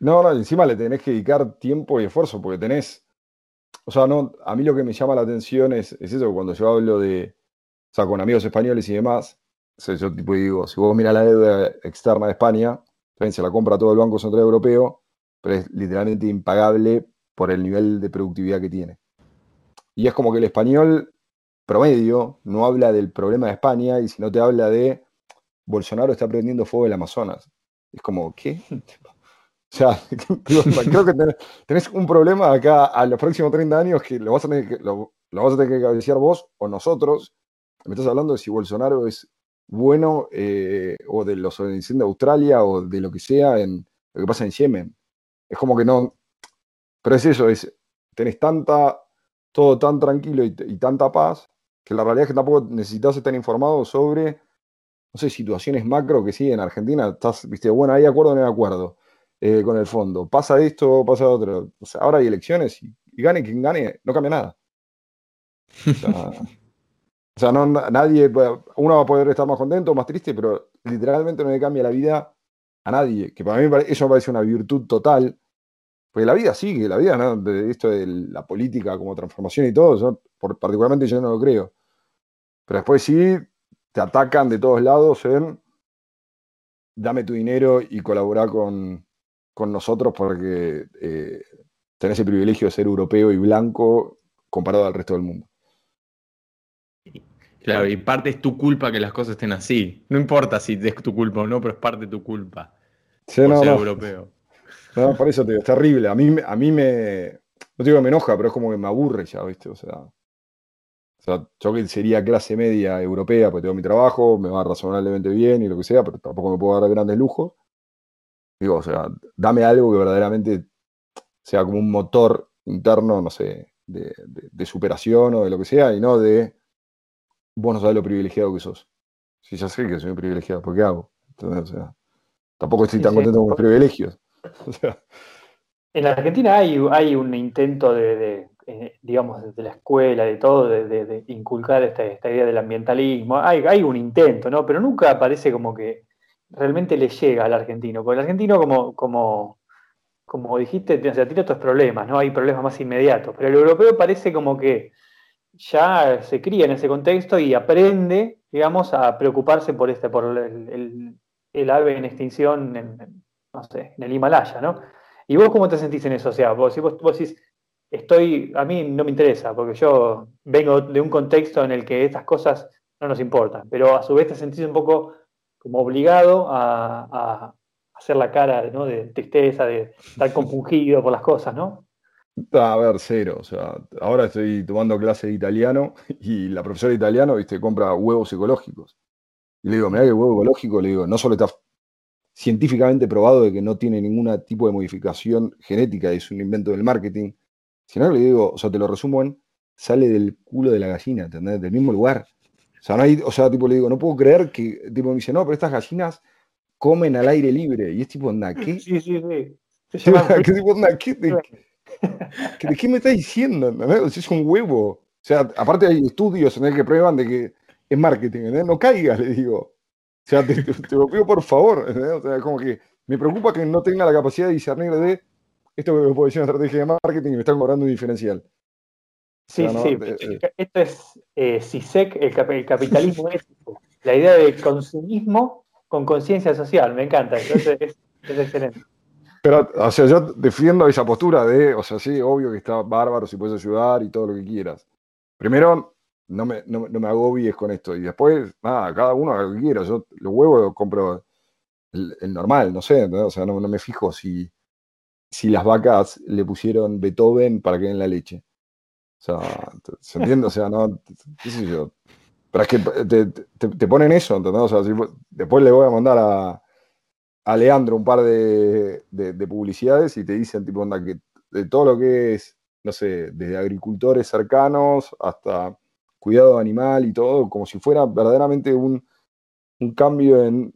No, no, encima le tenés que dedicar tiempo y esfuerzo, porque tenés, o sea, no, a mí lo que me llama la atención es, eso, cuando yo hablo de, o sea, con amigos españoles y demás, yo tipo digo, si vos miras la deuda externa de España, se la compra todo el Banco Central Europeo, pero es literalmente impagable por el nivel de productividad que tiene. Y es como que el español promedio no habla del problema de España y si no te habla de Bolsonaro está prendiendo fuego el Amazonas. Es como, ¿qué? (laughs) O sea, (laughs) creo que tenés, un problema acá a los próximos 30 años que lo vas a tener que, lo, vas a tener que cabecear vos o nosotros. Me estás hablando de si Bolsonaro es bueno eh, o de los de Australia o de lo que sea en lo que pasa en Yemen. Es como que no. Pero es eso, es, tenés tanta todo tan tranquilo y, tanta paz, que la realidad es que tampoco necesitas estar informado sobre, no sé, situaciones macro que sí, en Argentina estás, viste, bueno, hay acuerdo o no hay acuerdo eh, con el fondo. Pasa esto, pasa otro. O sea, ahora hay elecciones y, gane quien gane, no cambia nada. (laughs) O sea, no, nadie, uno va a poder estar más contento, más triste, pero literalmente no le cambia la vida a nadie. Que para mí eso me parece una virtud total porque la vida sigue, la vida, esto de la política como transformación y todo, yo, particularmente yo no lo creo. Pero después sí te atacan de todos lados en dame tu dinero y colabora con, nosotros porque eh, tenés el privilegio de ser europeo y blanco comparado al resto del mundo.
Claro, y parte es tu culpa que las cosas estén así. No importa si es tu culpa o no, pero es parte de tu culpa.
ser europeo. No, por eso te digo, es terrible. A mí, a mí me. No digo que me enoja, pero es como que me aburre ya, ¿viste? O sea. O sea, yo que sería clase media europea, pues tengo mi trabajo, me va razonablemente bien y lo que sea, pero tampoco me puedo dar grandes lujos. Digo, o sea, dame algo que verdaderamente sea como un motor interno, no sé, de, superación o de lo que sea, y no de vos no sabés lo privilegiado que sos. Si ya sé que soy privilegiado, ¿por qué hago? Entonces, o sea, tampoco estoy tan contento con los privilegios. (laughs)
En la Argentina hay, hay un intento de, eh, digamos, desde la escuela, de todo, de, inculcar esta, idea del ambientalismo. Hay, hay un intento, ¿no? Pero nunca parece como que realmente le llega al argentino. Porque el argentino, como, como, como dijiste, tiene otros problemas, ¿no? Hay problemas más inmediatos. Pero el europeo parece como que ya se cría en ese contexto y aprende, digamos, a preocuparse por este, por el, el, ave en extinción en, no sé, en el Himalaya, ¿no? ¿Y vos cómo te sentís en eso? O sea, vos, vos, vos decís, estoy, a mí no me interesa, porque yo vengo de un contexto en el que estas cosas no nos importan, pero a su vez te sentís un poco como obligado a, hacer la cara de tristeza, de estar (laughs) compungido por las cosas, ¿no?
A ver, cero. O sea, ahora estoy tomando clase de italiano (laughs) y la profesora de italiano, viste, compra huevos ecológicos. Y le digo, mira que huevo ecológico, le digo, no solo está científicamente probado de que no tiene ningún tipo de modificación genética, es un invento del marketing. Si no, le digo, o sea, te lo resumo en, sale del culo de la gallina, ¿entendés? Del mismo lugar. O sea, no hay, o sea, tipo, le digo, no puedo creer que, tipo, me dice, no, pero estas gallinas comen al aire libre. Y es tipo, anda, ¿qué?
Sí, sí, sí. (laughs)
¿Qué tipo, anda, ¿qué? (laughs) ¿De, qué me estás diciendo? ¿entendés? es un huevo. O sea, aparte hay estudios en el que prueban de que es marketing, ¿entendés? No caigas, le digo. O sea, te, lo pido por favor. O sea, como que me preocupa que no tenga la capacidad de discernir de esto me puede decir una estrategia de marketing y me están cobrando un diferencial.
Sí, sí. Esto es eh, CISEC, el, capitalismo (laughs) ético. La idea de consumismo con conciencia social. Me encanta. es, es, excelente.
Pero, o sea, yo defiendo esa postura de, o sea, sí, obvio que está bárbaro si puedes ayudar y todo lo que quieras. Primero, no me, no, me agobies con esto. Y después, nada, cada uno haga lo que quiera. Yo los huevos compro el, normal, no sé, o sea, no, me fijo si, si las vacas le pusieron Beethoven para que den la leche. O sea, ¿se entiende? O sea, no, qué sé yo. Pero es que te, ponen eso, ¿entendés? O sea, después le voy a mandar a, a Leandro un par de, publicidades y te dicen, tipo, onda, que de todo lo que es, no sé, desde agricultores cercanos hasta cuidado animal y todo, como si fuera verdaderamente un, cambio en,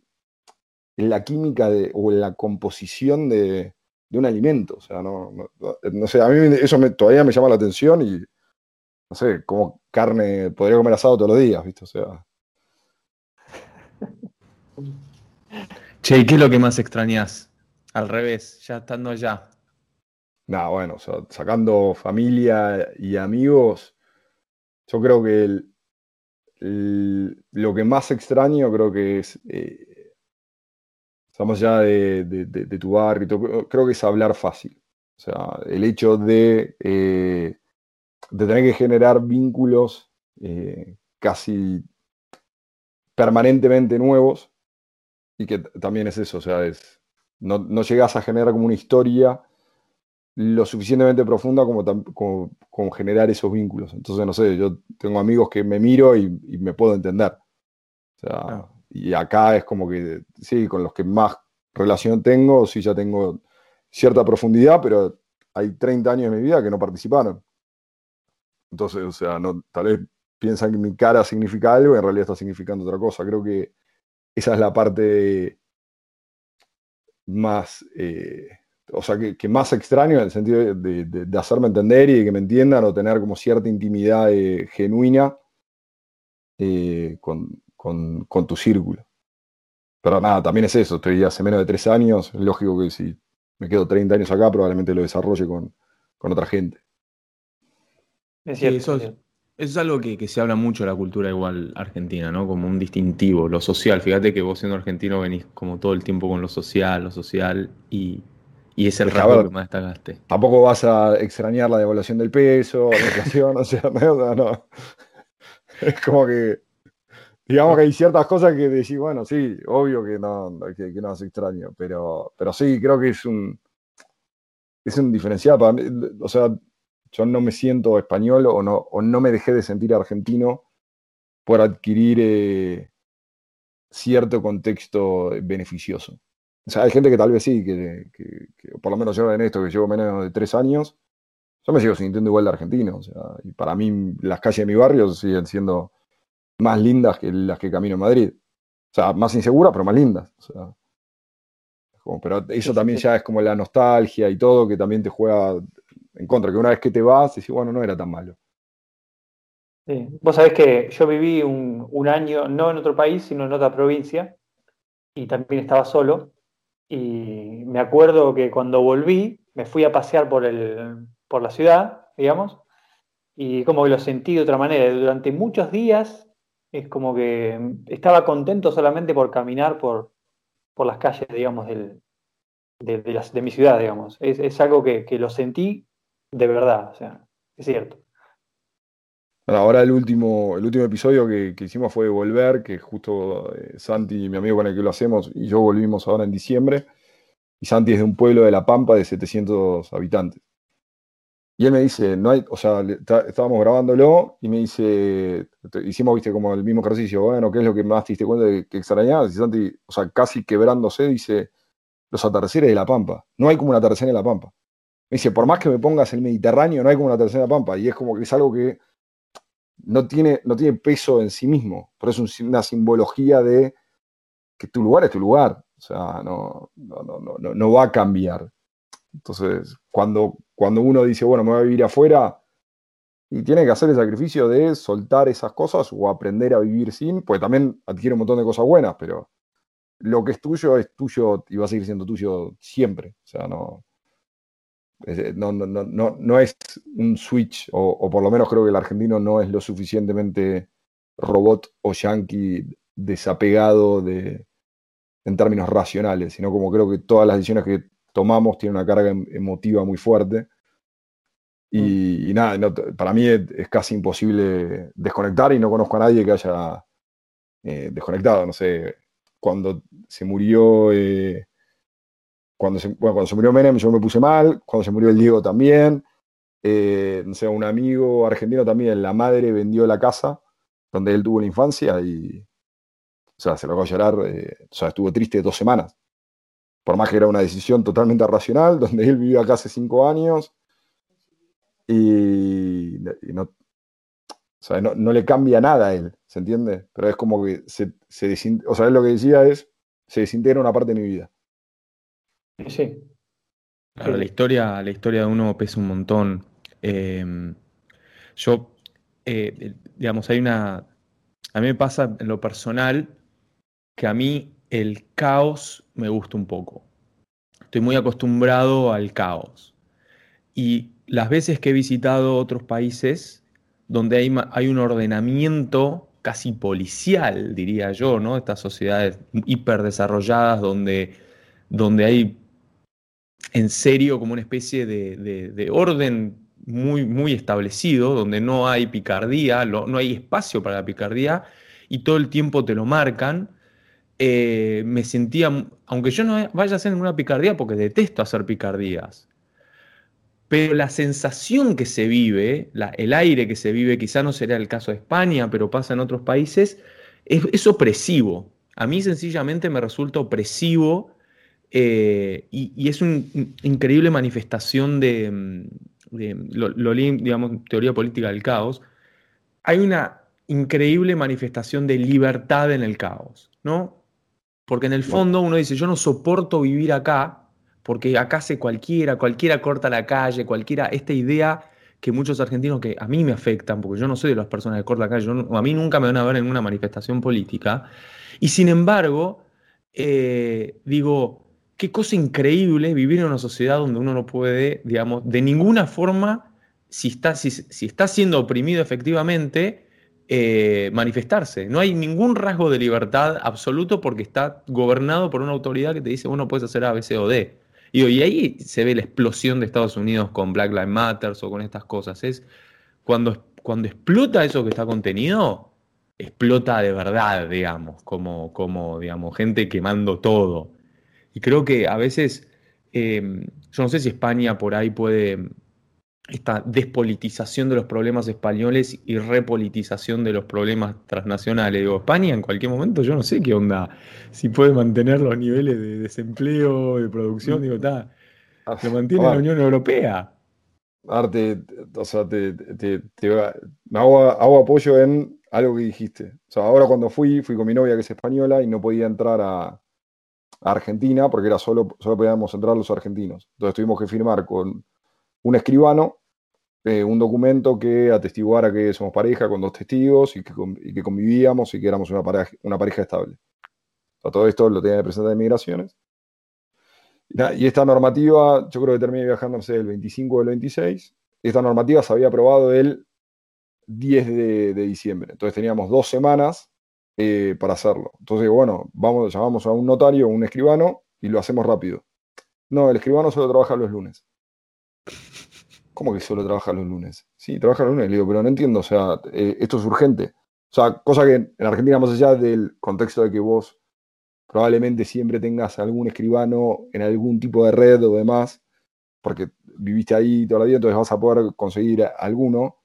la química o en la composición de, un alimento. O sea, no, sé, a mí eso todavía me llama la atención y, no sé, como carne, podría comer asado todos los días, ¿viste? O sea. (laughs)
Che, ¿y qué es lo que más extrañas? Al revés, ya estando allá.
Nah, bueno, sacando familia y amigos, yo creo que lo que más extraño creo que es eh, estamos ya de, tu barrio, creo que es hablar fácil. O sea, el hecho de, eh, de tener que generar vínculos eh, casi permanentemente nuevos, y que también es eso, o sea, es, no, no llegas a generar como una historia lo suficientemente profunda como, como, generar esos vínculos. Entonces, no sé, yo tengo amigos que me miro y, me puedo entender. O sea, y acá es como que, sí, con los que más relación tengo, sí ya tengo cierta profundidad, pero hay 30 años de mi vida que no participaron. Entonces, o sea, no, tal vez piensan que mi cara significa algo y en realidad está significando otra cosa. Creo que esa es la parte más, eh, o sea, que, más extraño en el sentido de, hacerme entender y de que me entiendan o tener como cierta intimidad eh, genuina eh, con, con, tu círculo. Pero nada, también es eso, estoy hace menos de tres años, es lógico que si me quedo 30 años acá, probablemente lo desarrolle con, otra gente.
Es cierto, eso, es, algo que, se habla mucho de la cultura igual argentina, ¿no? Como un distintivo, lo social. Fíjate que vos siendo argentino venís como todo el tiempo con lo social, lo social, y, es el rasgo que más destacaste.
Tampoco vas a extrañar la devaluación del peso, la (laughs) inflación, o sea, (laughs) no, no. Es como que Digamos que hay ciertas cosas que decís, bueno, sí, obvio que no, que, no es extraño, pero, pero sí, creo que es un, es un diferencial. Para mí, o sea, yo no me siento español o no, o no me dejé de sentir argentino por adquirir eh, cierto contexto beneficioso. O sea, hay gente que tal vez sí, que, por lo menos yo en esto, que llevo menos de tres años, yo me sigo sintiendo igual de argentino. O sea, y para mí las calles de mi barrio siguen siendo más lindas que las que camino en Madrid. O sea, más inseguras, pero más lindas. pero eso también ya es como la nostalgia y todo, que también te juega en contra, que una vez que te vas, decís, bueno, no era tan malo.
Vos sabés que yo viví un, año, no en otro país, sino en otra provincia, y también estaba solo. Y me acuerdo que cuando volví, me fui a pasear por, el, por la ciudad, digamos, y como que lo sentí de otra manera. Durante muchos días es como que estaba contento solamente por caminar por, por las calles, digamos, del, de, de, mi ciudad, digamos. Es, algo que, lo sentí de verdad, o sea, es cierto.
ahora el último, el último episodio que, hicimos fue Volver, que justo eh, Santi, mi amigo con el que lo hacemos, y yo volvimos ahora en diciembre. Y Santi es de un pueblo de La Pampa de 700 habitantes. Y él me dice, no o sea, estábamos grabándolo y me dice, hicimos, viste, como el mismo ejercicio, bueno, ¿qué es lo que más te diste cuenta de que extrañabas? Y Santi, o sea, casi quebrándose, dice, los atardeceres de La Pampa. No hay como un atardecer en La Pampa. Me dice, por más que me pongas el Mediterráneo, no hay como un atardecer en La Pampa. Y es como que es algo que no tiene, no tiene peso en sí mismo. Por eso es una simbología de que tu lugar es tu lugar. O sea, no, no, no, no, no va a cambiar. Entonces, cuando, cuando uno dice, bueno, me voy a vivir afuera, y tiene que hacer el sacrificio de soltar esas cosas o aprender a vivir sin, pues también adquiere un montón de cosas buenas, pero lo que es tuyo es tuyo y va a seguir siendo tuyo siempre. O sea, no. No, no, no, no, es un switch, o, por lo menos creo que el argentino no es lo suficientemente robot o yankee desapegado de, en términos racionales, sino como creo que todas las decisiones que tomamos tienen una carga em, emotiva muy fuerte. Y, mm. nada, para mí es, casi imposible desconectar y no conozco a nadie que haya eh, desconectado. No sé, cuando se murió, eh, cuando, se, cuando se murió Menem yo me puse mal, cuando se murió el Diego también. Eh, no sé, un amigo argentino también, la madre vendió la casa donde él tuvo la infancia y, o sea, se lo va a llorar, o sea, estuvo triste dos semanas. Por más que era una decisión totalmente racional, (laughs) donde él vivió acá hace cinco años y, no, o sea, no, le cambia nada a él, ¿se entiende? Pero es como que se, se o sea, él lo que decía es, se desintegra una parte de mi vida.
Sí.
Claro, la historia, la historia de uno pesa un montón. Em, yo, eh, digamos, hay una. A mí me pasa en lo personal que a mí el caos me gusta un poco. Estoy muy acostumbrado al caos. Y las veces que he visitado otros países donde hay, hay un ordenamiento casi policial, diría yo, ¿no? Estas sociedades hiperdesarrolladas donde, donde hay en serio como una especie de, orden muy, muy establecido, donde no hay picardía, no hay espacio para la picardía y todo el tiempo te lo marcan. Eh, me sentía, aunque yo no vaya a hacer ninguna picardía porque detesto hacer picardías, pero la sensación que se vive, el aire que se vive, quizá no será el caso de España, pero pasa en otros países, es, opresivo. A mí sencillamente me resulta opresivo eh, y, es una increíble manifestación de, lo, digamos, teoría política del caos. Hay una increíble manifestación de libertad en el caos, ¿no? Porque en el fondo uno dice, yo no soporto vivir acá, porque acá se cualquiera, cualquiera corta la calle, cualquiera, esta idea que muchos argentinos que a mí me afectan, porque yo no soy de las personas que cortan la calle, a mí nunca me van a ver en una manifestación política, y sin embargo, eh, digo, qué cosa increíble vivir en una sociedad donde uno no puede, digamos, de ninguna forma, si está, si, está siendo oprimido efectivamente, eh, manifestarse. No hay ningún rasgo de libertad absoluto porque está gobernado por una autoridad que te dice, bueno, puedes hacer A, B, C o D. Y, ahí se ve la explosión de Estados Unidos con Black Lives Matter o con estas cosas. Es cuando, cuando explota eso que está contenido, explota de verdad, digamos, como, como digamos, gente quemando todo. Y creo que a veces, eh, yo no sé si España por ahí puede esta despolitización de los problemas españoles y repolitización de los problemas transnacionales. Digo, España en cualquier momento, yo no sé qué onda, si puede mantener los niveles de desempleo, de producción, digo, está, lo mantiene la Unión Europea.
Arte, o sea, te, hago, apoyo en algo que dijiste. O sea, ahora cuando fui, fui con mi novia que es española y no podía entrar a, Argentina porque era solo, solo podíamos entrar los argentinos. Entonces tuvimos que firmar con un escribano eh, un documento que atestiguara que somos pareja con dos testigos y que, convivíamos y que éramos una pareja, una pareja estable. todo esto lo tenía que presentar de migraciones. Y, esta normativa, yo creo que terminé viajando, no sé, el 25 o el 26. Esta normativa se había aprobado el 10 de, diciembre. Entonces teníamos dos semanas eh, para hacerlo. Entonces, bueno, vamos, llamamos a un notario, un escribano, y lo hacemos rápido. No, el escribano solo trabaja los lunes. (laughs) ¿Cómo que solo trabaja los lunes? Sí, trabaja los lunes. Le digo, pero no entiendo, o sea, eh, esto es urgente. O sea, cosa que en Argentina, más allá del contexto de que vos probablemente siempre tengas algún escribano en algún tipo de red o demás, porque viviste ahí toda la vida, entonces vas a poder conseguir alguno.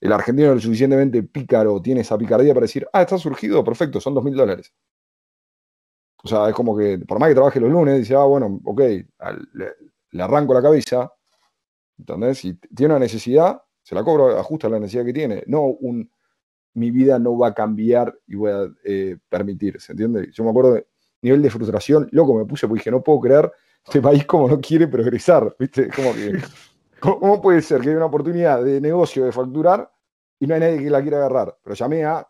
El argentino es lo suficientemente pícaro, tiene esa picardía para decir, ah, está surgido, perfecto, son dos mil dólares. O sea, es como que, por más que trabaje los lunes, dice, ah, bueno, ok, le arranco la cabeza, ¿Entendés? Si tiene una necesidad, se la cobro, ajusta la necesidad que tiene. No un, mi vida no va a cambiar y voy a eh, permitir, ¿se entiende? Yo me acuerdo de nivel de frustración, loco, me puse porque dije, no puedo creer este país como no quiere progresar, ¿viste? Como que, ¿cómo puede ser que haya una oportunidad de negocio, de facturar, y no hay nadie que la quiera agarrar? Pero llamé a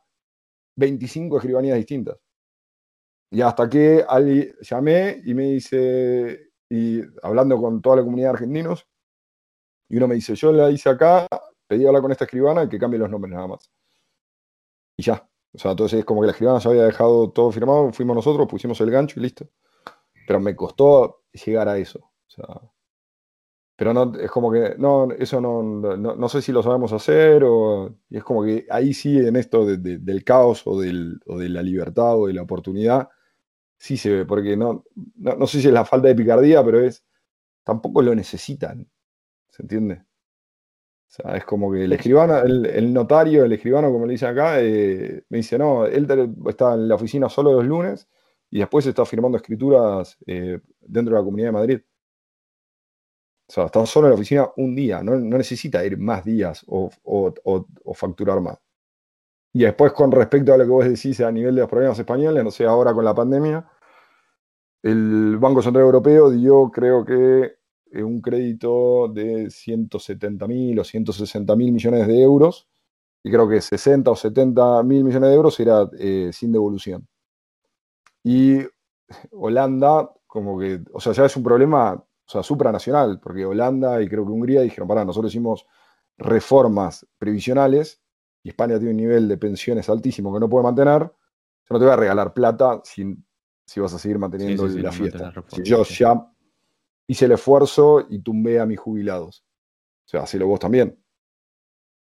25 escribanías distintas. Y hasta que alguien, llamé y me dice, y hablando con toda la comunidad de argentinos, Y uno me dice, yo la hice acá, pedí hablar con esta escribana y que cambie los nombres nada más. Y ya. O sea, entonces es como que la escribana ya había dejado todo firmado, fuimos nosotros, pusimos el gancho y listo. Pero me costó llegar a eso. O sea, pero no, es como que, no, eso no, no, sé si lo sabemos hacer, o, y es como que ahí sí, en esto del caos o, del, o de la libertad o de la oportunidad, sí se ve, porque no, no, sé si es la falta de picardía, pero es, tampoco lo necesitan, ¿se entiende? O sea, es como que el escribano, el, notario, el escribano, como le dicen acá, eh, me dice, no, él está en la oficina solo los lunes y después está firmando escrituras eh, dentro de la Comunidad de Madrid. O sea, está solo en la oficina un día, no, necesita ir más días o, facturar más. Y después, con respecto a lo que vos decís a nivel de los problemas españoles, no sé, ahora con la pandemia, el Banco Central Europeo dio, creo que, eh, un crédito de 170 mil o 160 mil millones de euros, y creo que 60 o 70 mil millones de euros era eh, sin devolución. Y Holanda, como que, o sea, ya es un problema, o sea, supranacional, porque Holanda y creo que Hungría dijeron, para, nosotros hicimos reformas previsionales y España tiene un nivel de pensiones altísimo que no puede mantener, yo no te voy a regalar plata si, si vas a seguir manteniendo la fiesta. si yo ya hice el esfuerzo y tumbé a mis jubilados. O sea, hacelo vos también.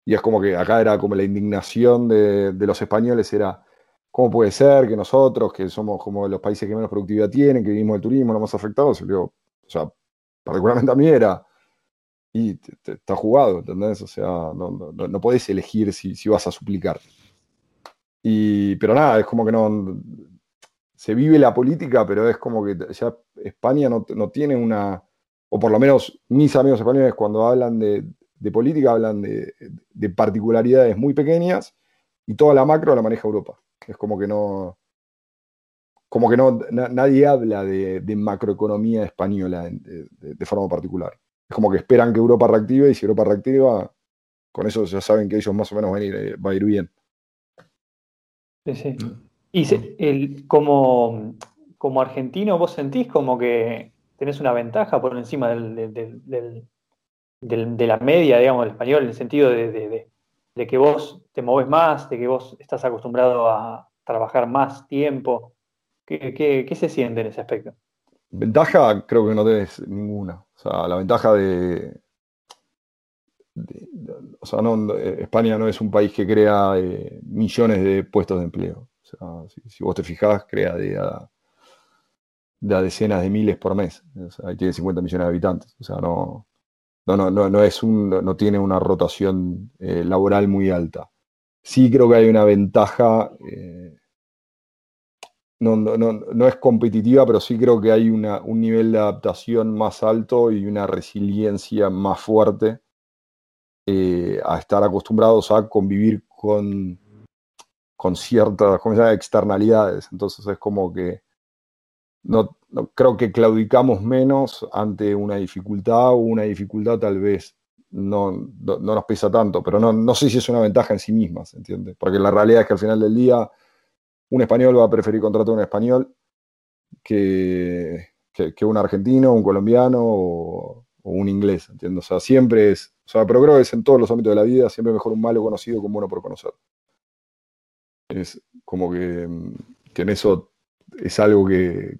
Y es como que acá era como la indignación de, los españoles, era, ¿cómo puede ser que nosotros, que somos como los países que menos productividad tienen, que vivimos el turismo, no más afectados? o sea, particularmente a mí era, y está jugado, ¿entendés? O sea, no, no, podés elegir si, si, vas a suplicar. Y, pero nada, es como que no, se vive la política, pero es como que ya España no, tiene una, o por lo menos mis amigos españoles cuando hablan de, política hablan de, particularidades muy pequeñas y toda la macro la maneja Europa. Es como que no, como que no, nadie habla de, macroeconomía española de, forma particular. Es como que esperan que Europa reactive y si Europa reactiva, con eso ya saben que ellos más o menos van a ir, eh, va a ir bien.
Sí, sí. Y el, como, como argentino, ¿vos sentís como que tenés una ventaja por encima de la media, digamos, del español, en el sentido de, que vos te moves más, de que vos estás acostumbrado a trabajar más tiempo? ¿Qué, se siente en ese aspecto?
Ventaja creo que no tenés ninguna. O sea, la ventaja de... o sea, no, España no es un país que crea eh, millones de puestos de empleo. O sea, si, vos te fijás, crea de a, decenas de miles por mes. O tiene 50 millones de habitantes. O sea, no, no, no, no, es un, no tiene una rotación eh, laboral muy alta. Sí creo que hay una ventaja, eh, no, no, no, es competitiva, pero sí creo que hay una, un nivel de adaptación más alto y una resiliencia más fuerte eh, a estar acostumbrados a convivir con con ciertas externalidades. Entonces es como que no, creo que claudicamos menos ante una dificultad o una dificultad tal vez no, no, nos pesa tanto, pero no, no sé si es una ventaja en sí misma, ¿se entiende? Porque la realidad es que al final del día un español va a preferir contratar a un español que, que, un argentino, un colombiano o, un inglés, ¿entiendes? O sea, siempre es, o sea, pero creo que es en todos los ámbitos de la vida, siempre mejor un malo conocido que un bueno por conocer. Es como que, que en eso es algo que,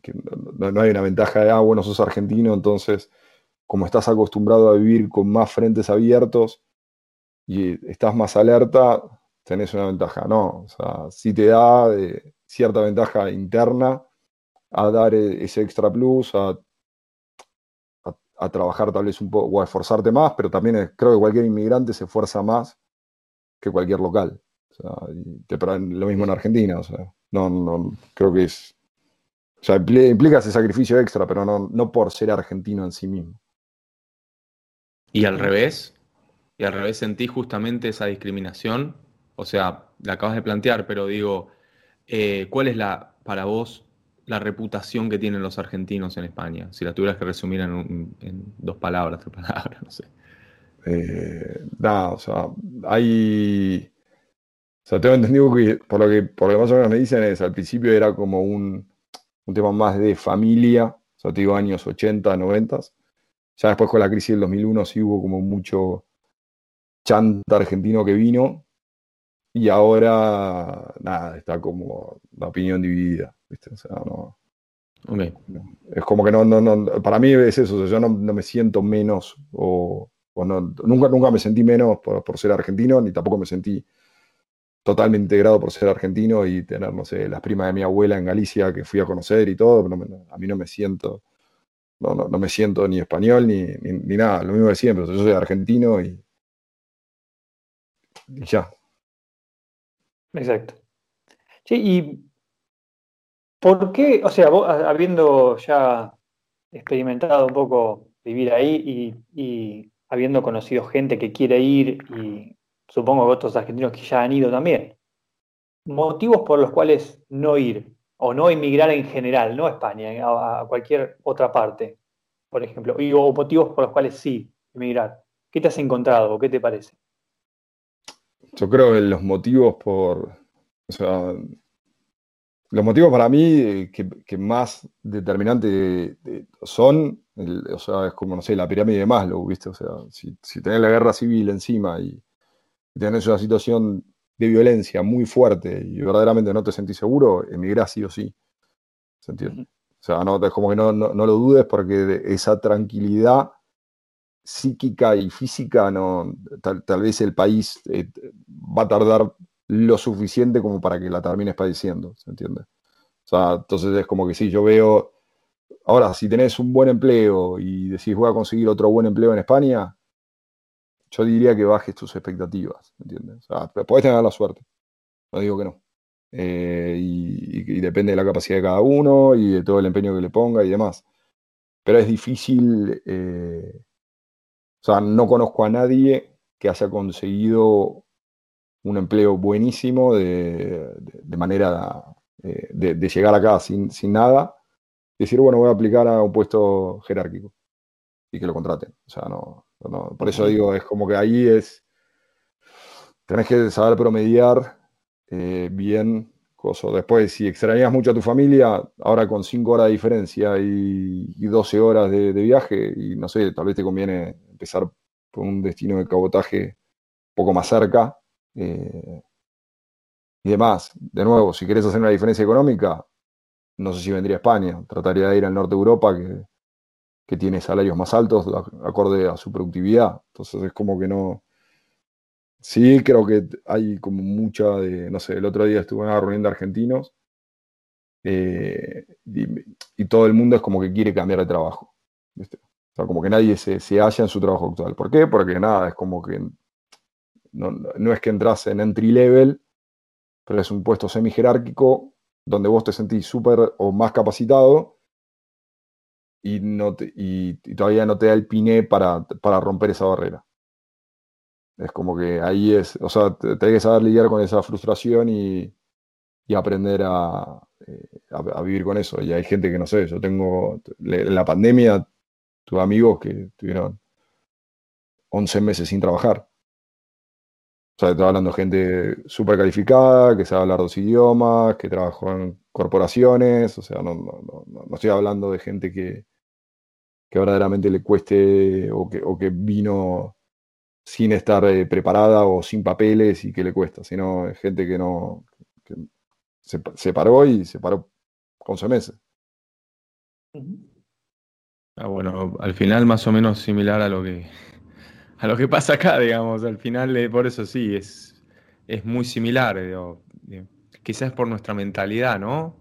no, hay una ventaja de, ah, bueno, sos argentino, entonces, como estás acostumbrado a vivir con más frentes abiertos y estás más alerta, tenés una ventaja. No, o sea, sí te da eh, cierta ventaja interna a dar e, ese extra plus, a, a, trabajar tal vez un poco, o a esforzarte más, pero también creo que cualquier inmigrante se esfuerza más que cualquier local. O sea, lo mismo en Argentina, o sea, no, no, creo que es, o sea, implica ese sacrificio extra, pero no, no por ser argentino en sí mismo.
Y al revés, y al revés sentí justamente esa discriminación, o sea, la acabas de plantear, pero digo, eh, ¿cuál es la, para vos, la reputación que tienen los argentinos en España? Si la tuvieras que resumir en, dos palabras, tres (laughs) palabras, no sé.
Eh, nada, o sea, hay o sea, tengo entendido que por lo que, por lo que más o menos me dicen es, al principio era como un, un tema más de familia, o sea, te digo años 80, 90, Ya después con la crisis del 2001 sí hubo como mucho chanta argentino que vino y ahora, nada, está como la opinión dividida, ¿viste? O sea, no,
Ok.
es como que no, no, no, para mí es eso, o sea, yo no, no me siento menos o, o no- nunca, nunca me sentí menos por, por ser argentino, ni tampoco me sentí totalmente integrado por ser argentino y tener, no sé, las primas de mi abuela en Galicia que fui a conocer y todo, pero no a mí no me siento, no, no, no me siento ni español ni, ni, ni nada, lo mismo de siempre, yo soy argentino y, y ya.
Exacto. Sí, y ¿por qué, o sea, vos habiendo ya experimentado un poco vivir ahí y, habiendo conocido gente que quiere ir y supongo que otros argentinos que ya han ido también, motivos por los cuales no ir o no emigrar en general, no a España, a, a cualquier otra parte, por ejemplo, y, o motivos por los cuales sí emigrar. ¿Qué te has encontrado o qué te parece?
Yo creo que los motivos por, o sea, los motivos para mí eh, que, que más determinantes son, el- o sea, es como, no sé, la pirámide de Maslow, ¿viste? O sea, si, si tenés la guerra civil encima y, tenés una situación de violencia muy fuerte y verdaderamente no te sentís seguro, emigrás sí o sí. ¿Se entiende? O sea, no, es como que no, no, no lo dudes porque esa tranquilidad psíquica y física, no, tal, tal vez el país eh, va a tardar lo suficiente como para que la termines padeciendo, ¿se entiende? O sea, entonces es como que sí, yo veo, ahora, si tenés un buen empleo y decís voy a conseguir otro buen empleo en España, yo diría que bajes tus expectativas, ¿me ¿entiendes? O sea, podés tener la suerte, no digo que no. Eh, y, depende de la capacidad de cada uno y de todo el empeño que le ponga y demás. Pero es difícil, eh, sea, no conozco a nadie que haya conseguido un empleo buenísimo de, de- manera eh, de, de llegar acá sin, sin nada y decir, bueno, voy a aplicar a un puesto jerárquico y que lo contraten. O sea, no, no- por eso digo, es como que ahí es, tenés que saber promediar eh, bien coso. Después, si extrañas mucho a tu familia, ahora con 5 horas de diferencia y, y 12 horas de, de viaje, y no sé, tal vez te conviene empezar por un destino de cabotaje un poco más cerca. eh, y demás, de nuevo, si querés hacer una diferencia económica, no sé si vendría a España, trataría de ir al norte de Europa, que, que tiene salarios más altos, acorde a su productividad. Entonces es como que no. Sí, creo que hay como mucha de. No sé, el otro día estuve en una reunión de argentinos eh, y, y todo el mundo es como que quiere cambiar de trabajo. ¿viste? O sea, como que nadie se, se halla en su trabajo actual. ¿Por qué? Porque nada, es como que no, no es que entras en entry level, pero es un puesto semi jerárquico donde vos te sentís súper o más capacitado y, no y, todavía no te da el piné para, para romper esa barrera. Es como que ahí es, o sea, te- tenés que saber lidiar con esa frustración y, y aprender a, eh, a, a vivir con eso. Y hay gente que no sé, yo tengo, en la pandemia tuve amigos que tuvieron 11 meses sin trabajar. O sea, estoy hablando gente súper calificada, que sabe hablar dos idiomas, que trabajó en corporaciones. O sea, no, no, no, no- estoy hablando de gente que, que verdaderamente le cueste o que, o que vino sin estar eh, preparada o sin papeles y que le cuesta, sino gente que no se, paró y se paró 11 meses.
Ah, bueno, al final más o menos similar a lo que, (laughs) a lo que pasa acá, digamos. Al final, eh, por eso sí, es, es muy similar. digo, digo, quizás por nuestra mentalidad, ¿no?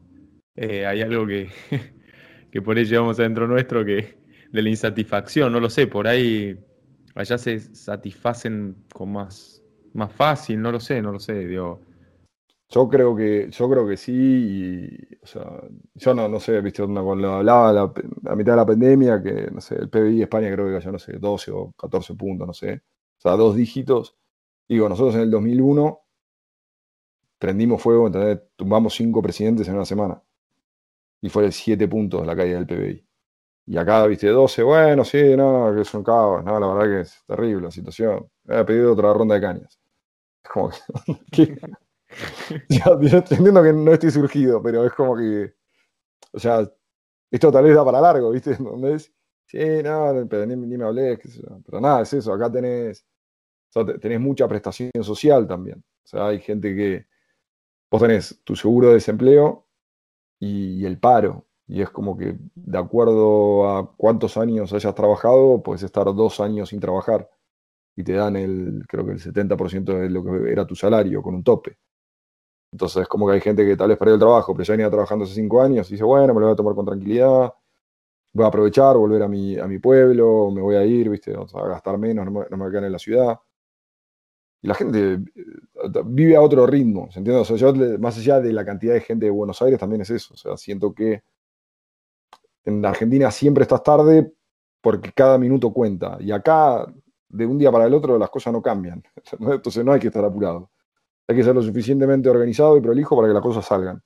Eh, hay algo que, (laughs) que por ahí llevamos adentro nuestro que de la insatisfacción, no lo sé, por ahí allá se satisfacen con más, más fácil, no lo sé, no lo sé, digo.
Yo creo que, yo creo que sí, y, o sea, yo no, no sé, viste, cuando hablaba la, a mitad de la pandemia, que no sé, el PBI de España creo que cayó, no sé, 12 o 14 puntos, no sé, o sea, dos dígitos. Digo, nosotros en el 2001 prendimos fuego, ¿entendés? tumbamos cinco presidentes en una semana, y fue de 7 puntos la caída del PBI. Y acá, viste, 12, bueno, sí, no, que es un caos, no, la verdad que es terrible la situación. He pedido otra ronda de cañas. (laughs) Como que, (laughs) (laughs) Ya, yo entiendo que no estoy surgido, pero es como que, o sea, esto tal vez da para largo, ¿viste? (laughs) ¿Entendés? Sí, no, pero ni, me hablé, pero nada, es eso, acá tenés, tenés mucha prestación social también. O sea, hay gente que vos tenés tu seguro de desempleo y, el paro. Y es como que de acuerdo a cuántos años hayas trabajado, puedes estar dos años sin trabajar y te dan el, creo que el 70% de lo que era tu salario con un tope. Entonces es como que hay gente que tal vez perdió el trabajo, pero ya venía trabajando hace cinco años y dice, bueno, me lo voy a tomar con tranquilidad, voy a aprovechar, volver a mi, a mi pueblo, me voy a ir, ¿viste? a gastar menos, no me, no me voy a quedar en la ciudad. Y la gente eh, vive a otro ritmo, ¿se entiende? O sea, yo, más allá de la cantidad de gente de Buenos Aires, también es eso. O sea, siento que en Argentina siempre estás tarde porque cada minuto cuenta. Y acá, de un día para el otro, las cosas no cambian. (laughs) Entonces no hay que estar apurado. Hay que ser lo suficientemente organizado y prolijo para que las cosas salgan.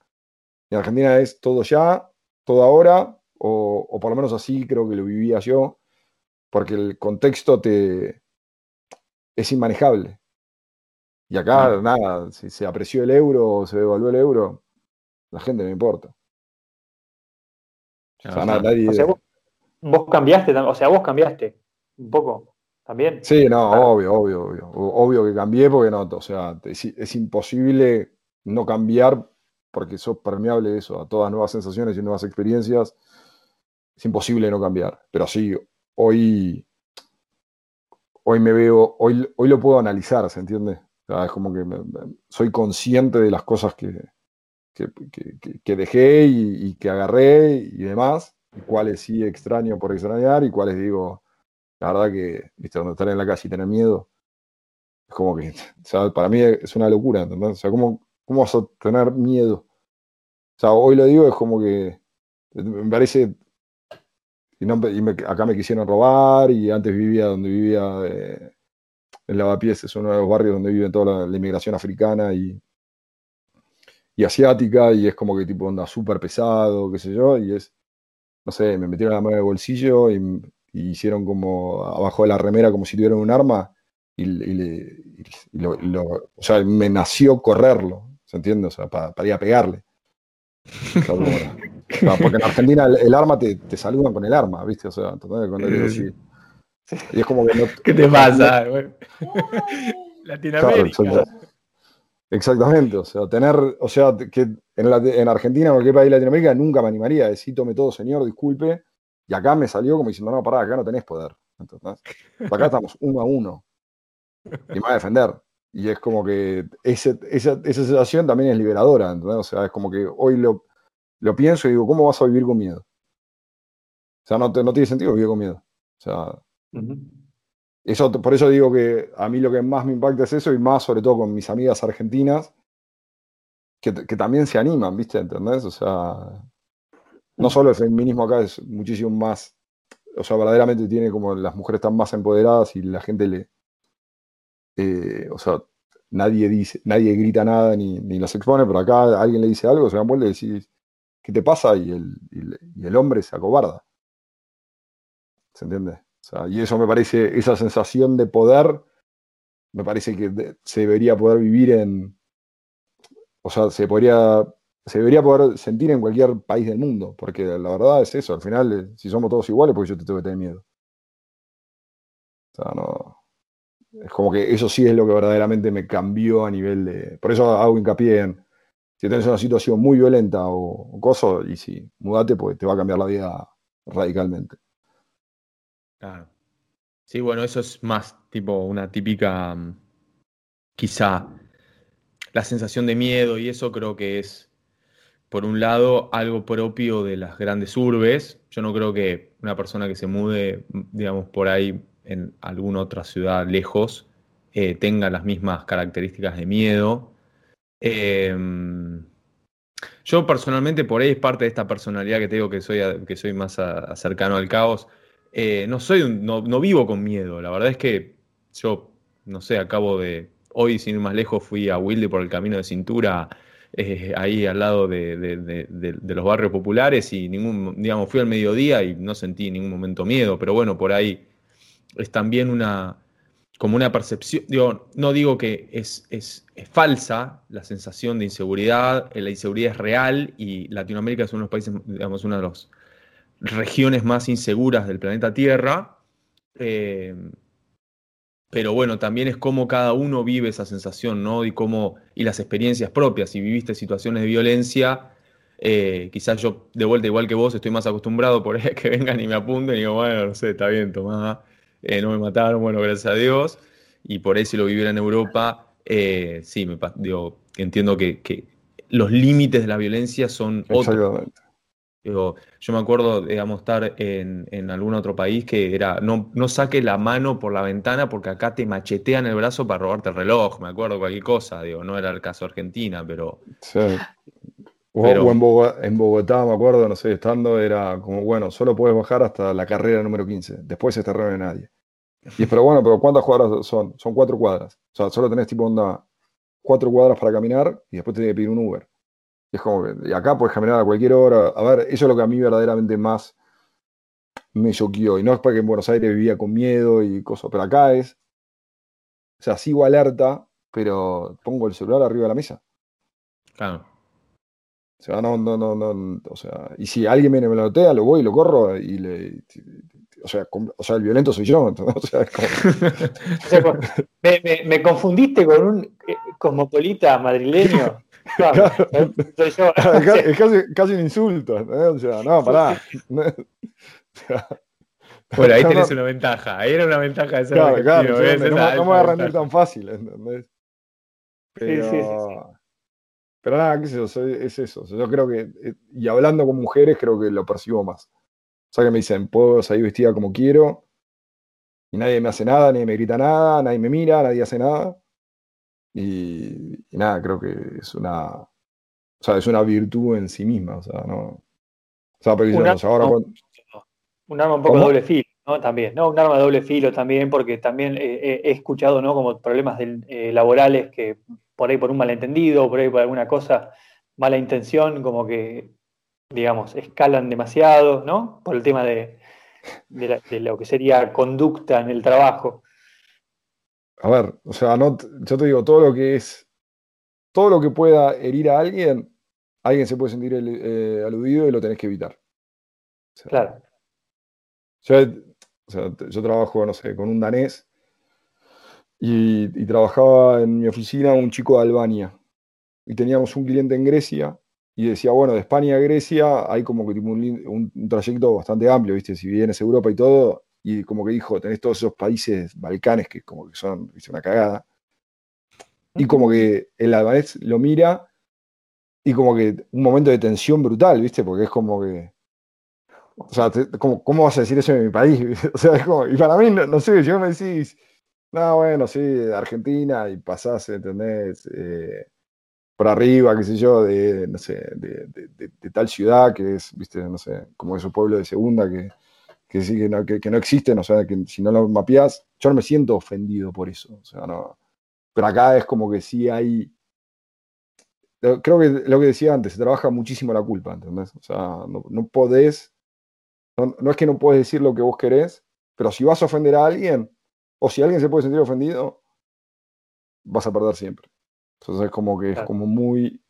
En Argentina es todo ya, todo ahora, o, por lo menos así creo que lo vivía yo, porque el contexto te es inmanejable. Y acá, nada, si se apreció el euro o se devaluó el euro, la gente no importa.
O sea, nadie... vos, cambiaste, o sea, vos cambiaste un poco también.
Sí, no, obvio, obvio, obvio. Obvio que cambié porque no, o sea, es, imposible no cambiar porque sos permeable eso, a todas nuevas sensaciones y nuevas experiencias es imposible no cambiar. Pero sí, hoy, hoy me veo, hoy, hoy lo puedo analizar, ¿se entiende? es como que soy consciente de las cosas que, que, dejé y, que agarré y demás, y cuáles sí extraño por extrañar y cuáles digo, la verdad que, viste, donde estar en la calle y tener miedo, es como que, (laughs) o sea, para mí es una locura, ¿entendés? O sea, ¿cómo, cómo vas a tener miedo? O sea, hoy lo digo, es como que me parece y, no, acá me quisieron robar y antes vivía donde vivía eh, en Lavapiés, es uno de los barrios donde vive toda la, inmigración africana y, y asiática y es como que tipo onda súper pesado, qué sé yo, y es, no sé, me metieron la mano en el bolsillo y, hicieron como abajo de la remera como si tuvieran un arma y, lo, o sea, me nació correrlo, ¿se entiende? O sea, para, ir a pegarle. (laughs) porque en Argentina el, arma te, te, saludan con el arma, ¿viste? O sea, cuando digo así. Y es como que no.
¿Qué te pasa, (laughs) Latinoamérica.
exactamente, o sea, tener, o sea, que en, en Argentina o en cualquier país de Latinoamérica nunca me animaría a decir, tome todo, señor, disculpe. Y acá me salió como diciendo, no, pará, acá no tenés poder. Entonces, acá estamos uno a uno. Y me va a defender. Y es como que ese, esa, esa sensación también es liberadora, ¿entendés? O sea, es como que hoy lo, lo pienso y digo, ¿cómo vas a vivir con miedo? O sea, no, no tiene sentido vivir con miedo. O sea, eso, por eso digo que a mí lo que más me impacta es eso y más sobre todo con mis amigas argentinas que, que también se animan, ¿viste? ¿Entendés? O sea, no solo el feminismo acá es muchísimo más, o sea, verdaderamente tiene como las mujeres están más empoderadas y la gente le, eh, o sea, nadie dice, nadie grita nada ni, ni las expone, pero acá alguien le dice algo, se dan vuelta y decís, ¿qué te pasa? Y el, y el hombre se acobarda. ¿Se entiende? y eso me parece, esa sensación de poder, me parece que se debería poder vivir en, o sea, se podría, se debería poder sentir en cualquier país del mundo, porque la verdad es eso, al final, eh, si somos todos iguales, pues yo te tengo que tener miedo. O sea, no, es como que eso sí es lo que verdaderamente me cambió a nivel de, por eso hago hincapié en, si tienes una situación muy violenta o, o coso, y si mudate, pues te va a cambiar la vida radicalmente.
Claro. Sí, bueno, eso es más tipo una típica, mm, quizá, la sensación de miedo y eso creo que es, por un lado, algo propio de las grandes urbes. Yo no creo que una persona que se mude, digamos, por ahí en alguna otra ciudad lejos, eh, tenga las mismas características de miedo. Em, yo personalmente, por ahí es parte de esta personalidad que te digo que soy, que soy más cercano al caos. Eh, no soy no, vivo con miedo. La verdad es que yo, no sé, acabo de. Hoy, sin ir más lejos, fui a Wilde por el camino de cintura, eh, ahí al lado de, los barrios populares, y ningún, digamos, fui al mediodía y no sentí en ningún momento miedo, pero bueno, por ahí es también una. como una percepción. Digo, no digo que es, es, falsa la sensación de inseguridad, eh, la inseguridad es real y Latinoamérica es uno de los países, digamos, uno de los regiones más inseguras del planeta Tierra. Eh, pero bueno, también es cómo cada uno vive esa sensación, ¿no? Y cómo, y las experiencias propias. Si viviste situaciones de violencia, eh, quizás yo, de vuelta, igual que vos, estoy más acostumbrado por que (laughs) vengan y me apunten y digo, bueno, no sé, está bien, tomá, eh, no me mataron, bueno, gracias a Dios. Y por ahí si lo viviera en Europa, eh, sí, me, digo, entiendo que, los límites de la violencia son otros. Digo, yo me acuerdo, digamos, estar en, algún otro país que era, no, no saque la mano por la ventana porque acá te machetean el brazo para robarte el reloj, me acuerdo, cualquier cosa, digo, no era el caso de Argentina, pero...
Sí. O, en, Bogotá, me acuerdo, no sé, estando, era como, bueno, solo puedes bajar hasta la carrera número 15, después se terreno de nadie. Y es, pero bueno, pero ¿cuántas cuadras son? Son cuatro cuadras. O sea, solo tenés tipo onda, cuatro cuadras para caminar y después tenés que pedir un Uber. Es como que, y acá puedes caminar a cualquier hora. A ver, eso es lo que a mí verdaderamente más me choqueó. Y no es porque en Buenos Aires vivía con miedo y cosas, pero acá es, o sea, sigo alerta, pero pongo el celular arriba de la mesa.
Claro.
O sea, no, no, no, no, o sea, y si alguien viene y me lo notea, lo voy y lo corro y le, o sea, o sea, el violento soy yo, (laughs) O sea,
como... (laughs) me, me, me, confundiste con un eh, cosmopolita madrileño. (laughs)
Claro, soy yo. (laughs) Es casi, casi un insulto, O sea, no, pará. (laughs)
Bueno, ahí tenés una ventaja. Ahí era una ventaja de ser
claro, claro, no, no, me voy a rendir tan fácil, ¿entendés? Pero, sí, sí, sí, pero nada, qué sé yo, es eso. Yo creo que, eh, y hablando con mujeres, creo que lo percibo más. O sea, que me dicen, puedo salir vestida como quiero, y nadie me hace nada, nadie me grita nada, nadie me mira, nadie hace nada. Y, nada, creo que es una, o sea, es una virtud en sí misma. O sea, no. O sea, pero ahora
un arma un poco de doble filo, ¿no? También, ¿no? Un arma de doble filo también, porque también he escuchado, ¿no? Como problemas eh, laborales que por ahí por un malentendido, por ahí por alguna cosa, mala intención, como que, digamos, escalan demasiado, ¿no? Por el tema de, lo que sería conducta en el trabajo.
A ver, o sea, no, yo te digo, todo lo que es, todo lo que pueda herir a alguien, alguien se puede sentir eh, aludido y lo tenés que evitar.
claro.
Yo, o sea, yo trabajo, no sé, con un danés y, trabajaba en mi oficina un chico de Albania. Y teníamos un cliente en Grecia y decía, bueno, de España a Grecia hay como que tipo un, trayecto bastante amplio, ¿viste? Si vienes a Europa y todo, y como que dijo, tenés todos esos países balcanes que como que son. Una cagada. Y como que el albanés lo mira y como que un momento de tensión brutal, ¿viste? Porque es como que... O sea, ¿cómo, vas a decir eso en mi país? (laughs) O sea, es como... Y para mí, no, no sé, vos me decís no, bueno, sí, de Argentina y pasás, ¿entendés? Eh, por arriba, qué sé yo, de, no sé, de, tal ciudad que es, viste, no sé, como esos pueblos de segunda que, que sí, que no, que, no existen, o sea, que si no lo mapeás, yo no me siento ofendido por eso, o sea, no. Pero acá es como que sí hay. Creo que lo que decía antes, se trabaja muchísimo la culpa, ¿entendés? O sea, no, no podés. No, no es que no puedes decir lo que vos querés, pero si vas a ofender a alguien, o si alguien se puede sentir ofendido, vas a perder siempre. Entonces es como que es como muy,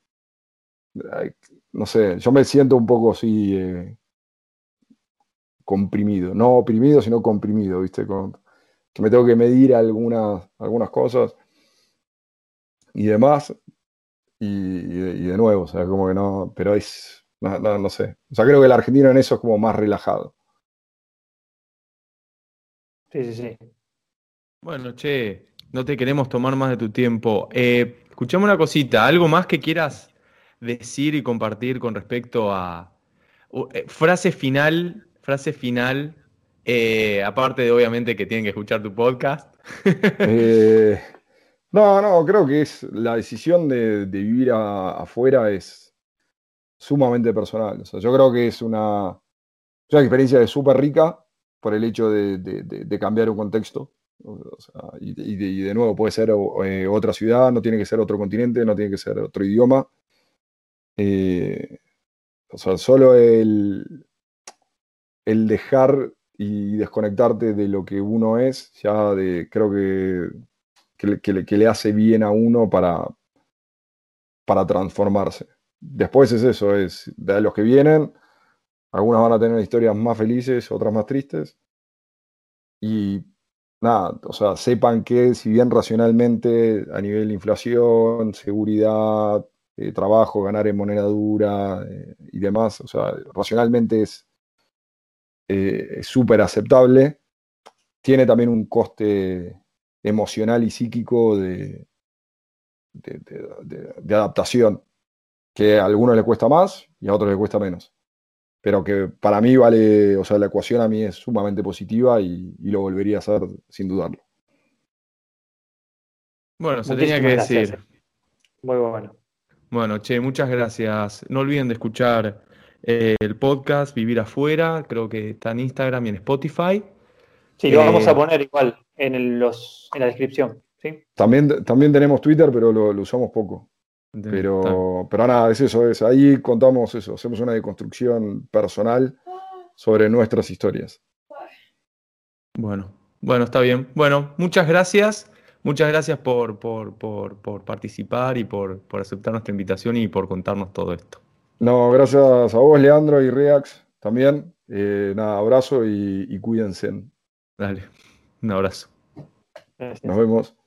no sé, yo me siento un poco así eh, comprimido, no oprimido, sino comprimido, ¿viste? que me tengo que medir algunas, algunas cosas y demás. Y, de nuevo, o sea, como que no, pero es, no, no sé. O sea, creo que el argentino en eso es como más relajado.
Sí, sí, sí.
Bueno, che, no te queremos tomar más de tu tiempo. Eh, escuchame una cosita, algo más que quieras decir y compartir con respecto a eh, frase final, frase final, eh, aparte de obviamente que tienen que escuchar tu podcast. (laughs)
no, no, creo que es la decisión de, vivir afuera es sumamente personal. yo creo que es una, una experiencia súper rica por el hecho de cambiar un contexto y, de, nuevo, puede ser eh, otra ciudad, no tiene que ser otro continente, no tiene que ser otro idioma. Eh, o sea, solo el, el dejar y desconectarte de lo que uno es, ya de, creo que, que, le, hace bien a uno para, para transformarse. Después es eso, es de los que vienen, Algunas van a tener historias más felices, otras más tristes. Y nada, o sea, sepan que si bien racionalmente a nivel de inflación, seguridad, eh, trabajo, ganar en moneda dura eh, y demás, o sea, racionalmente es eh, súper aceptable, tiene también un coste emocional y psíquico de, de, adaptación, que a algunos le cuesta más y a otros le cuesta menos. Pero que para mí vale, o sea, la ecuación a mí es sumamente positiva y, lo volvería a hacer sin dudarlo.
Bueno, se tenía que decir.
Muy bueno.
Bueno, che, muchas gracias. No olviden de escuchar eh, el podcast Vivir Afuera, creo que está en Instagram y en Spotify.
Sí, lo vamos a eh, poner igual en, los, en la descripción.
También, también tenemos Twitter, pero lo, usamos poco. Pero, pero nada, es eso, es ahí contamos eso, hacemos una deconstrucción personal sobre nuestras historias.
Bueno, bueno, está bien. Bueno, muchas gracias. Muchas gracias por, por, participar y por, aceptar nuestra invitación y por contarnos todo esto.
No, gracias a vos, Leandro y Reax también. Eh, nada, abrazo y, y cuídense.
Dale, un abrazo.
Nos vemos.